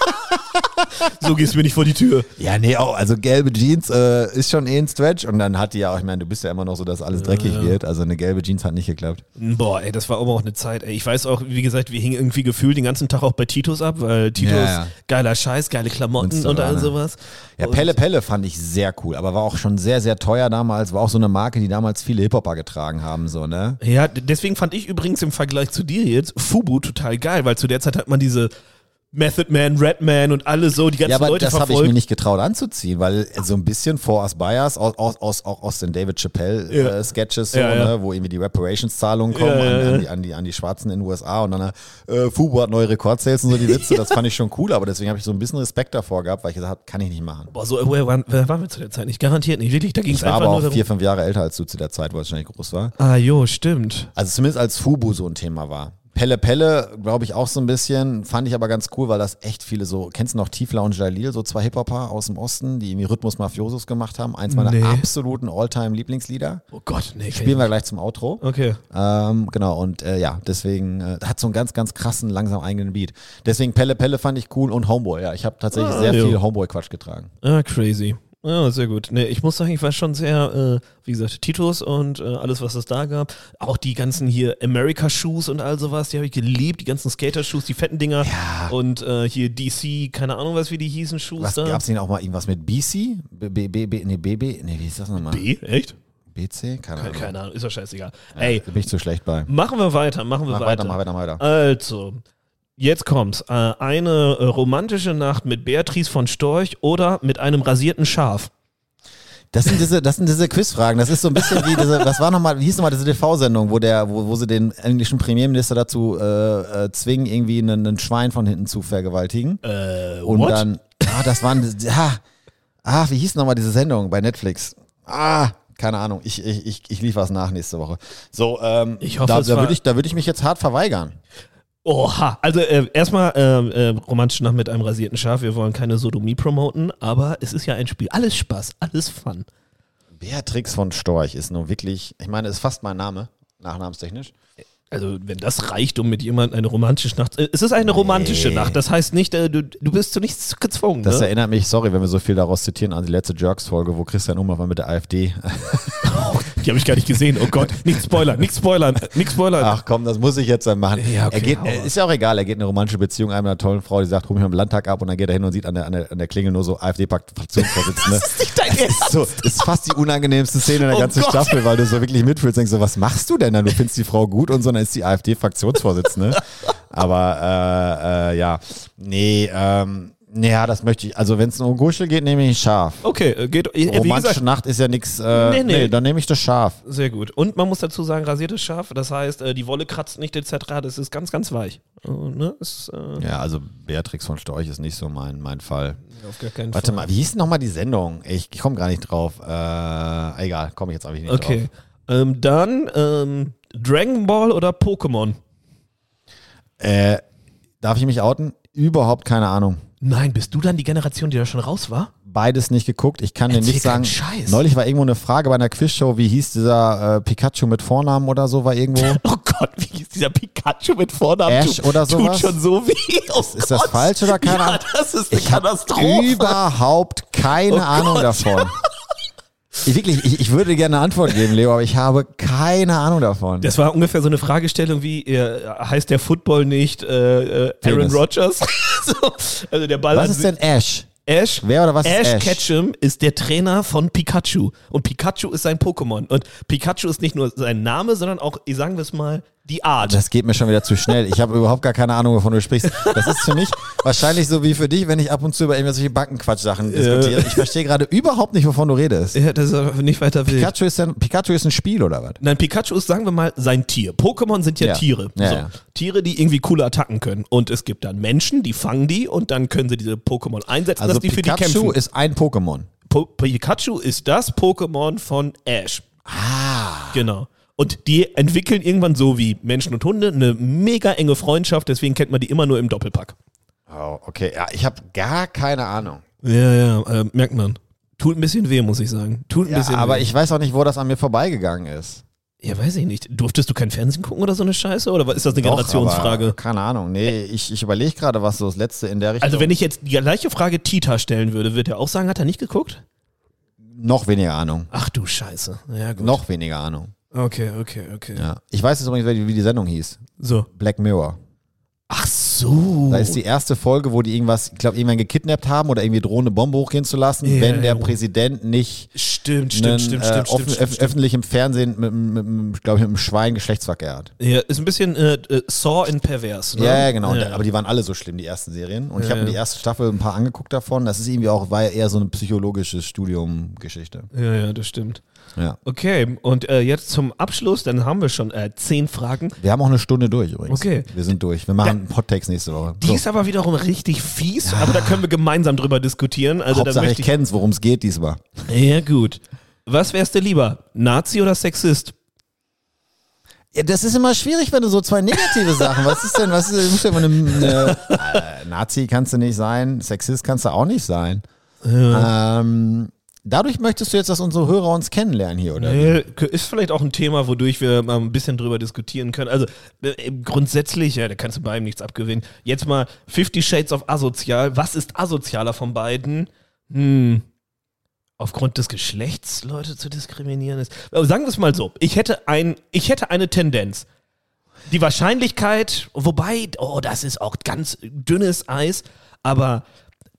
So gehst du mir nicht vor die Tür. ja, nee, auch, also gelbe Jeans äh, ist schon eh ein Stretch und dann hat die ja auch, ich meine, du bist ja immer noch so, dass alles dreckig wird, also eine gelbe Jeans hat nicht geklappt. Boah, ey, das war aber auch eine Zeit, ey. Ich weiß auch, wie gesagt, wir hingen irgendwie gefühlt den ganzen Tag auch bei Titus ab, weil Titus, Ja, ja. geiler Scheiß, geile Klamotten und, Münsteraner. all sowas. Ja, Und- Pelle Pelle fand ich sehr cool, aber war auch schon sehr, sehr teuer damals. War auch so eine Marke, die damals viele Hip-Hopper getragen haben, so, ne? Ja, deswegen fand ich übrigens im Vergleich zu dir jetzt Fubu total geil, weil zu der Zeit hat man diese Method Man, Red Man und alle so, die ganzen Ja, aber Leute das habe ich mir nicht getraut anzuziehen, weil so ein bisschen vor Us Bias, aus, aus, aus, aus den David Chappelle Ja. äh, Sketches, so, Ja, ja. Ne, wo irgendwie die Reparations-Zahlungen kommen an, an, die, an, die, an die Schwarzen in den USA und dann äh, Fubu hat neue Rekordsales und so die Witze, das fand ich schon cool, aber deswegen habe ich so ein bisschen Respekt davor gehabt, weil ich gesagt habe, kann ich nicht machen. Boah, so aware waren, wer waren wir zu der Zeit nicht? Garantiert nicht. Wirklich, da ging es Ich war einfach aber nur auch darum. vier, fünf Jahre älter als du zu der Zeit, wo es wahrscheinlich groß war. Ah, jo, stimmt. Also zumindest als Fubu so ein Thema war. Pelle Pelle, glaube ich, auch so ein bisschen, fand ich aber ganz cool, weil das echt viele so, kennst du noch Tiefler und Jalil, so zwei Hip-Hopper aus dem Osten, die irgendwie Rhythmus Mafiosos gemacht haben? Eins meiner Nee. absoluten All-Time-Lieblingslieder. Oh Gott, nee. Spielen wir gleich zum Outro. Okay. Ähm, genau, und äh, ja, deswegen äh, hat so einen ganz, ganz krassen, langsam eigenen Beat. Deswegen Pelle Pelle fand ich cool und Homeboy, ja. Ich habe tatsächlich Ah, sehr jo. viel Homeboy-Quatsch getragen. Ah, crazy. Ja, sehr gut. Nee, ich muss sagen, ich war schon sehr, äh, wie gesagt, Titus und äh, alles, was es da gab. Auch die ganzen hier America-Shoes und all sowas, die habe ich geliebt. Die ganzen Skater-Shoes, die fetten Dinger. Ja. Und äh, hier DC, keine Ahnung, was wie die hießen, Shoes Was da. gab's denn auch mal irgendwas mit BC? B, B, B, B, nee, BB, nee, wie ist das nochmal? B? Echt? BC? Keine Ahnung. Keine Ahnung, ist doch scheißegal. Ey, Da bin ich zu schlecht bei. machen wir weiter, machen wir Mach weiter. weiter, mach weiter, mach weiter. Also, jetzt kommt's. Äh, eine äh, romantische Nacht mit Beatrice von Storch oder mit einem rasierten Schaf. Das sind diese, das sind diese Quizfragen. Das ist so ein bisschen wie diese, was war nochmal, wie hieß nochmal diese TV-Sendung, wo der, wo, wo sie den englischen Premierminister dazu äh, äh, zwingen, irgendwie einen, einen Schwein von hinten zu vergewaltigen. Äh, Und what? dann, ah, das waren, ja, ah, wie hieß nochmal diese Sendung bei Netflix? Ah, keine Ahnung. Ich, ich, ich, ich liefere es nach nächste Woche. So, ähm, Ich hoffe, da, da würde ich, da würde ich mich jetzt hart verweigern. Oha, also äh, erstmal äh, äh, romantisch Nacht mit einem rasierten Schaf. Wir wollen keine Sodomie promoten, aber es ist ja ein Spiel. Alles Spaß, alles Fun. Beatrix von Storch ist nun wirklich, ich meine, ist fast mein Name, nachnamenstechnisch. Also wenn das reicht, um mit jemandem eine romantische Nacht. Äh, es ist eine romantische Nee. Nacht. Das heißt nicht, äh, du, du bist zu nichts gezwungen. Das ne? erinnert mich, sorry, wenn wir so viel daraus zitieren, an die letzte Jerks-Folge, wo Christian Umhoff mal mit der AfD Die habe ich gar nicht gesehen. Oh Gott, nicht spoilern, nicht spoilern, nicht spoilern. Ach komm, das muss ich jetzt dann machen. Ja, okay, er geht, hau äh, ist ja auch egal, er geht in eine romantische Beziehung einer tollen Frau, die sagt, hol mich mal im Landtag ab und dann geht er hin und sieht an der, an der, an der Klingel nur so AfD-Fraktionsvorsitzende. Das ist nicht dein Ernst. ist, so, das ist fast die unangenehmste Szene in der Oh ganzen Gott. Staffel, weil du so wirklich mitfühlst, denkst so, was machst du denn dann? Du findest die Frau gut und so, dann ist die AfD-Fraktionsvorsitzende. Aber äh, äh, ja, nee, ähm, nee, ja, das möchte ich, also wenn es um Guschel geht, nehme ich scharf. Okay, äh, geht. Äh, wie Romantische gesagt, Nacht ist ja nichts, äh, Nee, nee, nee. dann nehme ich das scharf. sehr gut. Und man muss dazu sagen, rasiertes Schaf, das heißt, äh, die Wolle kratzt nicht etc. Das ist ganz, ganz weich. Äh, ne? ist, äh, Ja, also Beatrix von Storch ist nicht so mein, mein Fall. Auf gar keinen Warte Fall. mal, wie hieß denn nochmal die Sendung? Ich, ich komme gar nicht drauf. Äh, egal, komme ich jetzt eigentlich nicht Okay. Ähm, dann ähm, Dragon Ball oder Pokémon? drauf. Darf ich mich outen? Überhaupt keine Ahnung. Nein, bist du dann die Generation, die da schon raus war? Beides nicht geguckt. Ich kann dir Erzähl nicht sagen. Scheiß. Neulich war irgendwo eine Frage bei einer Quizshow, wie hieß dieser äh, Pikachu mit Vornamen oder so, war irgendwo. Oh Gott, wie ist dieser Pikachu mit Vornamen? Ash tut, oder Tut sowas? schon so weh. Oh Ist das Gott. falsch oder keine Ja, Ahnung? das ist eine Ich Katastrophe. überhaupt keine Oh Ahnung Gott. davon. Ich, wirklich, ich, ich würde gerne eine Antwort geben, Leo, aber ich habe keine Ahnung davon. Das war ungefähr so eine Fragestellung wie, äh, heißt der Football nicht äh, äh, Aaron. Rodgers? so, also der Ball Was ist denn Ash? Ash, Wer oder was ist Ash Ash? Ketchum ist der Trainer von Pikachu. Und Pikachu ist sein Pokémon. Und Pikachu ist nicht nur sein Name, sondern auch, sagen wir es mal, die Art. Das geht mir schon wieder zu schnell. Ich habe überhaupt gar keine Ahnung, wovon du sprichst. Das ist für mich wahrscheinlich so wie für dich, wenn ich ab und zu über irgendwelche Bankenquatsch-Sachen diskutiere. Ich verstehe gerade überhaupt nicht, wovon du redest. ja, das ist aber nicht weiter wild. Pikachu ist, ein, Pikachu ist ein Spiel oder was? Nein, Pikachu ist, sagen wir mal, sein Tier. Pokémon sind ja, Ja. Tiere. Ja, so. ja. Tiere, die irgendwie coole Attacken können. Und es gibt dann Menschen, die fangen die und dann können sie diese Pokémon einsetzen, Also dass die für die Pikachu kämpfen. ist ein Pokémon. Po Pikachu ist das Pokémon von Ash. Ah. Genau. Und die entwickeln irgendwann so wie Menschen und Hunde eine mega enge Freundschaft, deswegen kennt man die immer nur im Doppelpack. Oh, okay. Ja, ich habe gar keine Ahnung. Ja, ja, äh, merkt man. Tut ein bisschen weh, muss ich sagen. Tut ein Ja, bisschen aber weh. ich weiß auch nicht, wo das an mir vorbeigegangen ist. Ja, weiß ich nicht. Durftest du kein Fernsehen gucken oder so eine Scheiße? Oder ist das eine Doch, Generationsfrage? aber Keine Ahnung. Nee, ich, ich überlege gerade, was so das letzte in der Richtung. Also, wenn ich jetzt die gleiche Frage Tita stellen würde, wird er auch sagen, hat er nicht geguckt? Noch weniger Ahnung. Ach du Scheiße. Ja, gut. Noch weniger Ahnung. Okay, okay, okay. Ja. Ich weiß jetzt übrigens, wie die- wie die Sendung hieß. So. Black Mirror. Ach so. Da ist die erste Folge, wo die irgendwas, ich glaube, irgendwann gekidnappt haben oder irgendwie drohen, eine Bombe hochgehen zu lassen, Ja, wenn der. Präsident nicht Stimmt, einen, stimmt, stimmt, äh, stimmt, offen, stimmt, stimmt. öffentlich im Fernsehen mit, mit, mit glaube ich, mit einem Schwein Geschlechtsverkehr hat. Ja, ist ein bisschen äh, äh, Saw in Pervers. Ne? Ja, genau. Ja. Aber die waren alle so schlimm, die ersten Serien. Und ich Ja, habe mir die erste Staffel ein paar angeguckt davon. Das ist irgendwie auch, war ja eher so eine psychologische Studium-Geschichte. Ja, ja, das stimmt. Ja. Okay, und äh, jetzt zum Abschluss, dann haben wir schon äh, zehn Fragen. Wir haben auch eine Stunde durch übrigens. Okay. Wir sind durch. Wir machen Hot Takes nächste Woche. Die So. ist aber wiederum richtig fies, aber da können wir gemeinsam drüber diskutieren. Also Hauptsache, ich ich, kenn's, worum es geht diesmal. Ja, gut. Was wärst du lieber? Nazi oder Sexist? Ja, das ist immer schwierig, wenn du so zwei negative Sachen. Was ist denn, was ist, ja immer eine, eine äh, Nazi kannst du nicht sein, Sexist kannst du auch nicht sein. Ähm, dadurch möchtest du jetzt, dass unsere Hörer uns kennenlernen hier, oder? Äh, Ist vielleicht auch ein Thema, wodurch wir mal ein bisschen drüber diskutieren können. Also äh, grundsätzlich, ja, da kannst du beidem nichts abgewinnen. Jetzt mal 50 Shades of Asozial. Was ist asozialer von beiden? Hm. Aufgrund des Geschlechts Leute zu diskriminieren ist. Aber sagen wir es mal so. Ich hätte, ein, ich hätte eine Tendenz. Die Wahrscheinlichkeit, wobei, oh, das ist auch ganz dünnes Eis, aber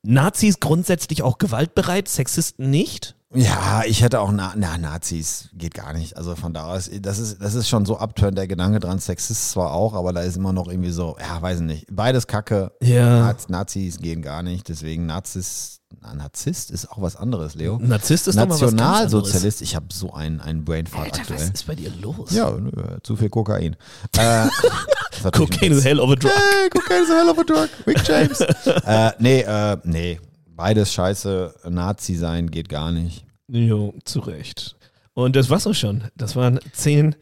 Nazis grundsätzlich auch gewaltbereit, Sexisten nicht? Ja, ich hätte auch, na, na, Nazis geht gar nicht. Also von da aus, das ist, das ist schon so abturnt der Gedanke dran. Sexist zwar auch, aber da ist immer noch irgendwie so, ja, weiß ich nicht. Beides Kacke. Ja. Naz, Nazis gehen gar nicht. Deswegen Nazis, na, Narzisst ist auch was anderes, Leo. Narzisst ist. Nationalsozialist, ich habe so einen, einen Brainfart Alter, was aktuell. ist bei dir los? Ja, nö, zu viel Kokain. äh, Cocaine is hell of a drug. Hey, Cocaine is a hell of a drug. Rick James. äh, nee, äh, nee. Beides scheiße. Nazi sein geht gar nicht. Jo, zu Recht. Und das war's auch schon. Das waren zehn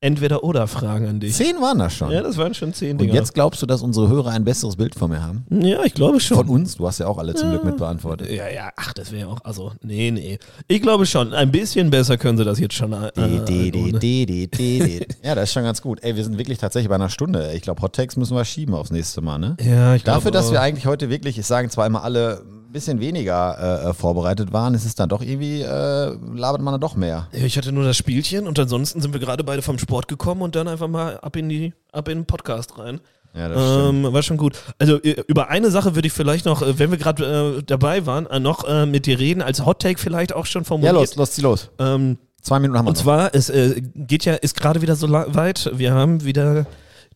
Entweder-Oder-Fragen an dich. Zehn waren das schon. Ja, das waren schon zehn Und Dinger. jetzt glaubst du, dass unsere Hörer ein besseres Bild von mir haben? ja, ich glaube schon. Von uns? Du hast ja auch alle zum Glück mit beantwortet. ja, ja, ach, das wäre auch, also, nee, nee. Ich glaube schon, ein bisschen besser können sie das jetzt schon. Äh, die, die, die. Ja, das ist schon ganz gut. Ey, wir sind wirklich tatsächlich bei einer Stunde. Ich glaube, Hot Takes müssen wir schieben aufs nächste Mal, ne? Ja, ich glaube Dafür, dass wir eigentlich heute wirklich, ich sagen zwar immer alle, bisschen weniger äh, vorbereitet waren, ist es dann doch irgendwie, äh, labert man dann doch mehr. Ja, ich hatte nur das Spielchen und ansonsten sind wir gerade beide vom Sport gekommen und dann einfach mal ab in die, ab in den Podcast rein. Ja, das stimmt. Ähm, war schon gut. Also äh, über eine Sache würde ich vielleicht noch, äh, wenn wir gerade äh, dabei waren, äh, noch äh, mit dir reden, als Hot Take vielleicht auch schon Ja, formuliert. los, los, zieh los. Ähm, Zwei Minuten haben wir und noch. zwar, es äh, geht ja, ist gerade wieder so weit. Wir haben wieder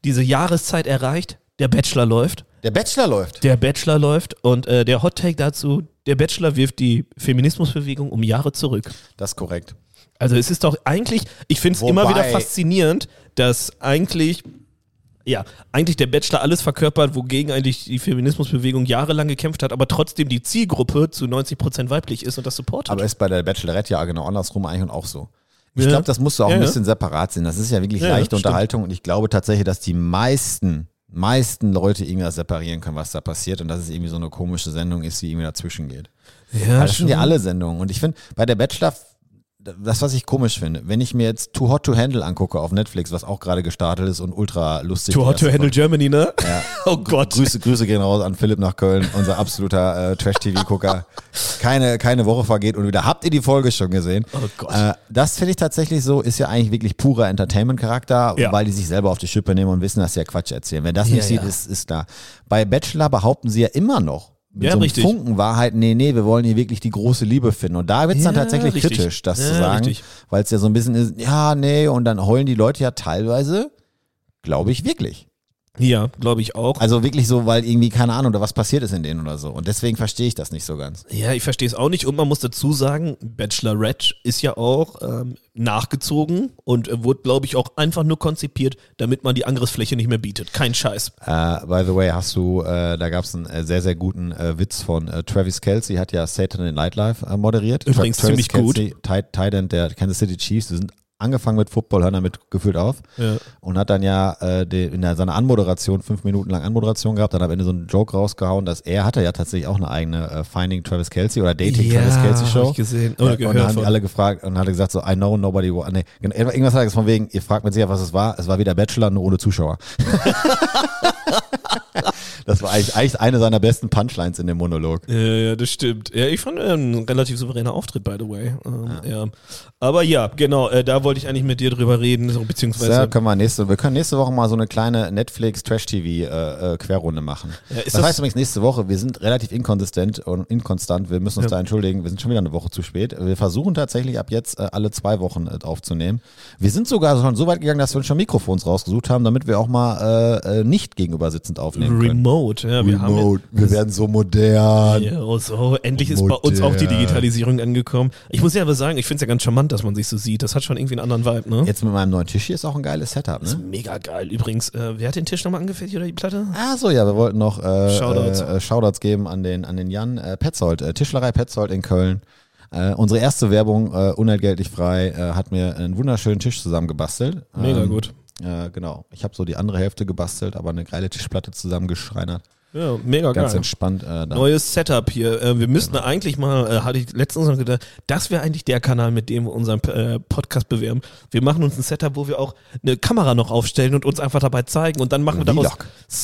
diese Jahreszeit erreicht. Der Bachelor läuft. Der Bachelor läuft. Der Bachelor läuft und äh, der Hot Take dazu, der Bachelor wirft die Feminismusbewegung um Jahre zurück. Das ist korrekt. Also es ist doch eigentlich, ich finde es immer wieder faszinierend, dass eigentlich, ja, eigentlich der Bachelor alles verkörpert, wogegen eigentlich die Feminismusbewegung jahrelang gekämpft hat, aber trotzdem die Zielgruppe zu 90% weiblich ist und das supportet. Aber ist bei der Bachelorette ja genau andersrum eigentlich und auch so. Ich Ja. glaube, das musst du auch Ja, ein ja. bisschen separat sehen. Das ist ja wirklich Ja, leichte stimmt. Unterhaltung und ich glaube tatsächlich, dass die meisten, meisten Leute irgendwas separieren können, was da passiert und dass es irgendwie so eine komische Sendung ist, die irgendwie dazwischen geht. ja, das sind ja alle Sendungen. Und ich finde, bei der Bachelor, das, was ich komisch finde, wenn ich mir jetzt Too Hot to Handle angucke auf Netflix, was auch gerade gestartet ist und ultra lustig Too hot to handle Germany, ne? Ja. Oh Gott. Grüße, Grüße gehen raus an Philipp nach Köln, unser absoluter äh, Trash-TV-Gucker. Keine, keine Woche vergeht und wieder habt ihr die Folge schon gesehen. Oh Gott. Äh, das finde ich tatsächlich so, ist ja eigentlich wirklich purer Entertainment-Charakter, Ja. weil die sich selber auf die Schippe nehmen und wissen, dass sie ja Quatsch erzählen. Wer das nicht Ja, sieht, ist, ist klar. Bei Bachelor behaupten sie ja immer noch, mit Ja, so einem richtig. Funken Wahrheit, nee, nee, wir wollen hier wirklich die große Liebe finden. Und da wird es dann Ja, tatsächlich richtig. kritisch, das zu Ja, sagen, richtig. weil es ja so ein bisschen ist, ja, nee, und dann heulen die Leute ja teilweise, glaube ich, wirklich. Ja, glaube ich auch. Also wirklich so, weil irgendwie, keine Ahnung, oder was passiert ist in denen oder so. Und deswegen verstehe ich das nicht so ganz. Ja, ich verstehe es auch nicht. Und man muss dazu sagen, Bachelorette ist ja auch ähm, nachgezogen und wurde, glaube ich, auch einfach nur konzipiert, damit man die Angriffsfläche nicht mehr bietet. Kein Scheiß. Äh, by the way, hast du, äh, da gab es einen äh, sehr, sehr guten äh, Witz von äh, Travis Kelsey, hat ja Satan in Nightlife moderiert. Übrigens ziemlich gut. Tight, Tight End der Kansas City Chiefs, die sind angefangen mit Football, hören damit gefühlt auf Ja. und hat dann ja äh, die, in der, seiner Anmoderation, fünf Minuten lang Anmoderation gehabt, dann am Ende so einen Joke rausgehauen, dass er hatte ja tatsächlich auch eine eigene äh, Finding Travis Kelsey oder Dating Ja, Travis Kelsey hab Show. ich gesehen. Oder und gehört dann haben die alle gefragt und hat gesagt so, I know nobody, wa- nee, irgendwas hat er gesagt von wegen, ihr fragt mit sicher, was es war, es war wieder Bachelor, nur ohne Zuschauer. das war eigentlich, eigentlich eine seiner besten Punchlines in dem Monolog. Ja, ja, das stimmt. Ja, ich fand äh, ein relativ souveräner Auftritt, by the way. Ähm, ja. Aber ja, genau, äh, da wollte ich eigentlich mit dir drüber reden, so, beziehungsweise. Ja, können wir nächste, wir können nächste Woche mal so eine kleine Netflix Trash TV äh, äh, Querrunde machen. Ja, das, das- heißt übrigens nächste Woche, wir sind relativ inkonsistent und inkonstant, wir müssen uns Ja. da entschuldigen, wir sind schon wieder eine Woche zu spät. Wir versuchen tatsächlich ab jetzt äh, alle zwei Wochen äh, aufzunehmen. Wir sind sogar schon so weit gegangen, dass wir uns schon Mikrofons rausgesucht haben, damit wir auch mal äh, nicht gegenüber sitzend aufnehmen können. Remote, ja, wir haben Remote. Wir werden so modern. Ja, oh, so, endlich ist bei uns auch die Modern. Digitalisierung angekommen. Ich muss ja aber sagen, ich finde es ja ganz charmant, dass man sich so sieht. Das hat schon irgendwie einen anderen Vibe, ne? Jetzt mit meinem neuen Tisch hier ist auch ein geiles Setup, Das ist ne? mega geil. Übrigens, äh, wer hat den Tisch nochmal angefertigt oder die Platte? Ah so, ja, wir wollten noch äh, Shoutouts. Äh, äh, Shoutouts geben an den, an den Jan äh, Petzold, äh, Tischlerei Petzold in Köln. Äh, unsere erste Werbung, äh, unentgeltlich frei, äh, hat mir einen wunderschönen Tisch zusammengebastelt. Mega Ähm, gut. Äh, genau. Ich habe so die andere Hälfte gebastelt, aber eine geile Tischplatte zusammengeschreinert. Ja, mega Ganz geil. entspannt. Äh. Neues Setup hier. Äh, wir müssten eigentlich mal, äh, hatte ich letztens noch gedacht, das wäre eigentlich der Kanal, mit dem wir unseren äh, Podcast bewerben. Wir machen uns ein Setup, wo wir auch eine Kamera noch aufstellen und uns einfach dabei zeigen und dann machen wir daraus,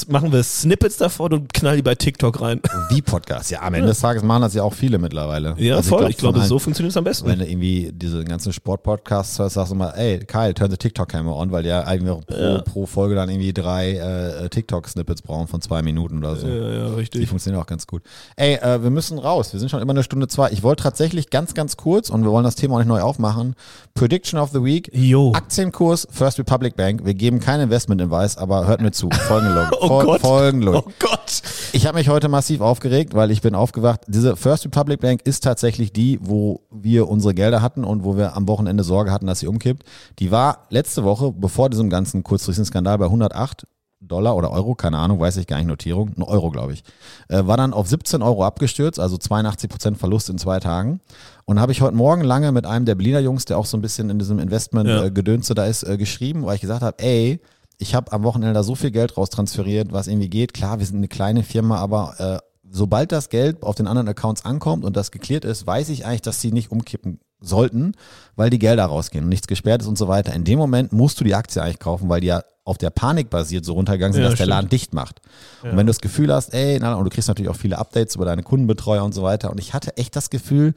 machen wir Snippets davon und knallen die bei TikTok rein. Wie Podcast. Ja, am Ende des Tages machen das ja auch viele mittlerweile. Ja, Also voll. Ich von glaube, so funktioniert es am besten. Wenn du irgendwie diese ganzen Sportpodcasts hörst, sagst du mal, ey, Kyle, turn the TikTok-Camera on, weil die ja eigentlich pro, Ja. pro Folge dann irgendwie drei äh, TikTok-Snippets brauchen von zwei Minuten oder so. ja, ja, Die richtig. funktionieren auch ganz gut. Ey, äh, wir müssen raus. Wir sind schon immer eine Stunde zwei. Ich wollte tatsächlich ganz, ganz kurz, und wir wollen das Thema auch nicht neu aufmachen, Prediction of the Week. Jo. Aktienkurs First Republic Bank. Wir geben kein Investment Advice, aber hört mir zu. Folgenlos. Oh Fol Gott. Folgenlos. Oh Gott. Ich habe mich heute massiv aufgeregt, weil ich bin aufgewacht. Diese First Republic Bank ist tatsächlich die, wo wir unsere Gelder hatten und wo wir am Wochenende Sorge hatten, dass sie umkippt. Die war letzte Woche, bevor diesem ganzen kurzfristigen Skandal, bei 108 Dollar oder Euro, keine Ahnung, weiß ich gar nicht, Notierung, ein Euro, glaube ich. Äh, war dann auf 17 Euro abgestürzt, also 82 Prozent Verlust in zwei Tagen. Und habe ich heute Morgen lange mit einem der Berliner Jungs, der auch so ein bisschen in diesem Ja. Investment-Gedönste da ist, äh, geschrieben, weil ich gesagt habe, ey, ich habe am Wochenende da so viel Geld raustransferiert, was irgendwie geht. Klar, wir sind eine kleine Firma, aber äh, sobald das Geld auf den anderen Accounts ankommt und das geklärt ist, weiß ich eigentlich, dass sie nicht umkippen sollten, weil die Gelder rausgehen und nichts gesperrt ist und so weiter. In dem Moment musst du die Aktie eigentlich kaufen, weil die ja auf der Panik basiert so runtergegangen sind, Ja, dass der stimmt. Laden dicht macht. Und wenn du das Gefühl hast, ey, na, und du kriegst natürlich auch viele Updates über deine Kundenbetreuer und so weiter. Und ich hatte echt das Gefühl,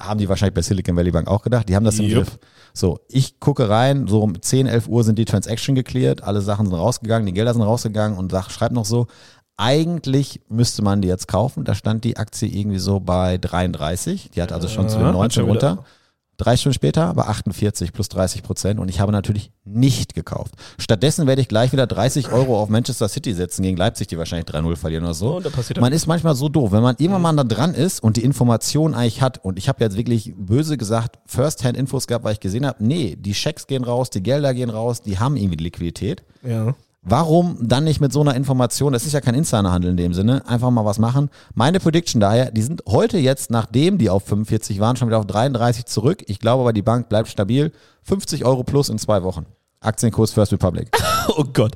haben die wahrscheinlich bei Silicon Valley Bank auch gedacht, die haben das im. Griff. So, ich gucke rein, so um 10, 11 Uhr sind die Transaction geklärt, alle Sachen sind rausgegangen, die Gelder sind rausgegangen und sag, schreib noch so, eigentlich müsste man die jetzt kaufen. Da stand die Aktie irgendwie so bei 33. Die hat also schon zu Ja, den hat 19 schon wieder- runter. Drei Stunden später war 48 plus 30 Prozent und ich habe natürlich nicht gekauft. Stattdessen werde ich gleich wieder 30 Euro auf Manchester City setzen gegen Leipzig, die wahrscheinlich 3-0 verlieren oder so. Oh, da passiert man ist manchmal so doof, wenn man irgendwann mal da dran ist und die Information eigentlich hat und ich habe jetzt wirklich böse gesagt First-Hand-Infos gehabt, weil ich gesehen habe, nee, die Schecks gehen raus, die Gelder gehen raus, die haben irgendwie Liquidität. Ja. Warum dann nicht mit so einer Information, das ist ja kein Insiderhandel in dem Sinne, einfach mal was machen? Meine Prediction daher, die sind heute jetzt, nachdem die auf 45 waren, schon wieder auf 33 zurück. Ich glaube aber, die Bank bleibt stabil. 50 Euro plus in zwei Wochen. Aktienkurs First Republic. Oh Gott.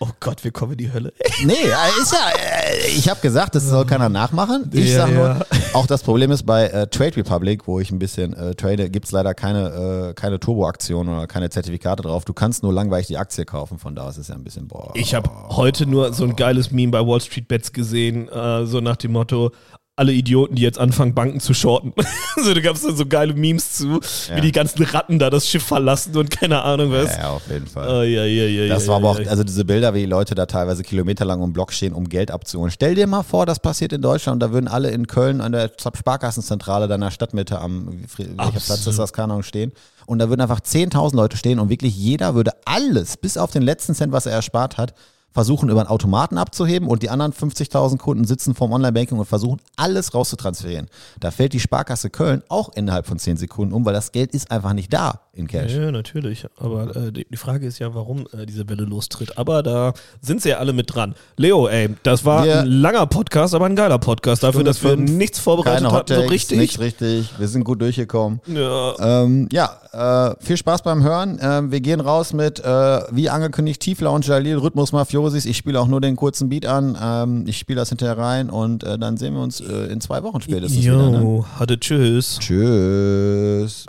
Oh Gott, wir kommen in die Hölle. Nee, äh, ist ja, äh, ich habe gesagt, das soll keiner nachmachen. Ich Ja, sag nur, ja. auch das Problem ist bei äh, Trade Republic, wo ich ein bisschen äh, trade, gibt's leider keine, äh, keine Turbo-Aktion oder keine Zertifikate drauf. Du kannst nur langweilig die Aktie kaufen, von da aus ist es ja ein bisschen, boah. Ich habe heute nur so ein geiles Meme bei Wall Street Bets gesehen, äh, so nach dem Motto, alle Idioten, die jetzt anfangen, Banken zu shorten. so, da gab es so geile Memes zu, Ja. wie die ganzen Ratten da das Schiff verlassen und keine Ahnung was. ja, ja, auf jeden Fall. Oh, ja, ja, ja, Das ja, war aber auch, also diese Bilder, wie die Leute da teilweise kilometerlang um Block stehen, um Geld abzuholen. Stell dir mal vor, das passiert in Deutschland, da würden alle in Köln an der Sparkassenzentrale deiner Stadtmitte am, welcher Platz ist das, keine Ahnung, stehen. Und da würden einfach 10.000 Leute stehen und wirklich jeder würde alles, bis auf den letzten Cent, was er erspart hat, versuchen über einen Automaten abzuheben und die anderen 50.000 Kunden sitzen vorm Online-Banking und versuchen alles rauszutransferieren. Da fällt die Sparkasse Köln auch innerhalb von 10 Sekunden um, weil das Geld ist einfach nicht da in Cash. Ja, natürlich. Aber äh, die, Frage ist ja, warum äh, diese Welle lostritt. Aber da sind sie ja alle mit dran. Leo, ey, das war Wir- ein langer Podcast, aber ein geiler Podcast. Dafür, Stunde dass wir fünf, nichts vorbereitet Keine hatten, so richtig. Nichts richtig. Wir sind gut durchgekommen. Ja. Ähm, ja, äh, viel Spaß beim Hören. Ähm, wir gehen raus mit, äh, wie angekündigt, Tiefler und Jalil, Rhythmus Mafiosis. Ich spiele auch nur den kurzen Beat an. Ähm, ich spiele das hinterher rein und äh, dann sehen wir uns äh, in zwei Wochen spätestens wieder. Ne? Jo, hatte tschüss. Tschüss.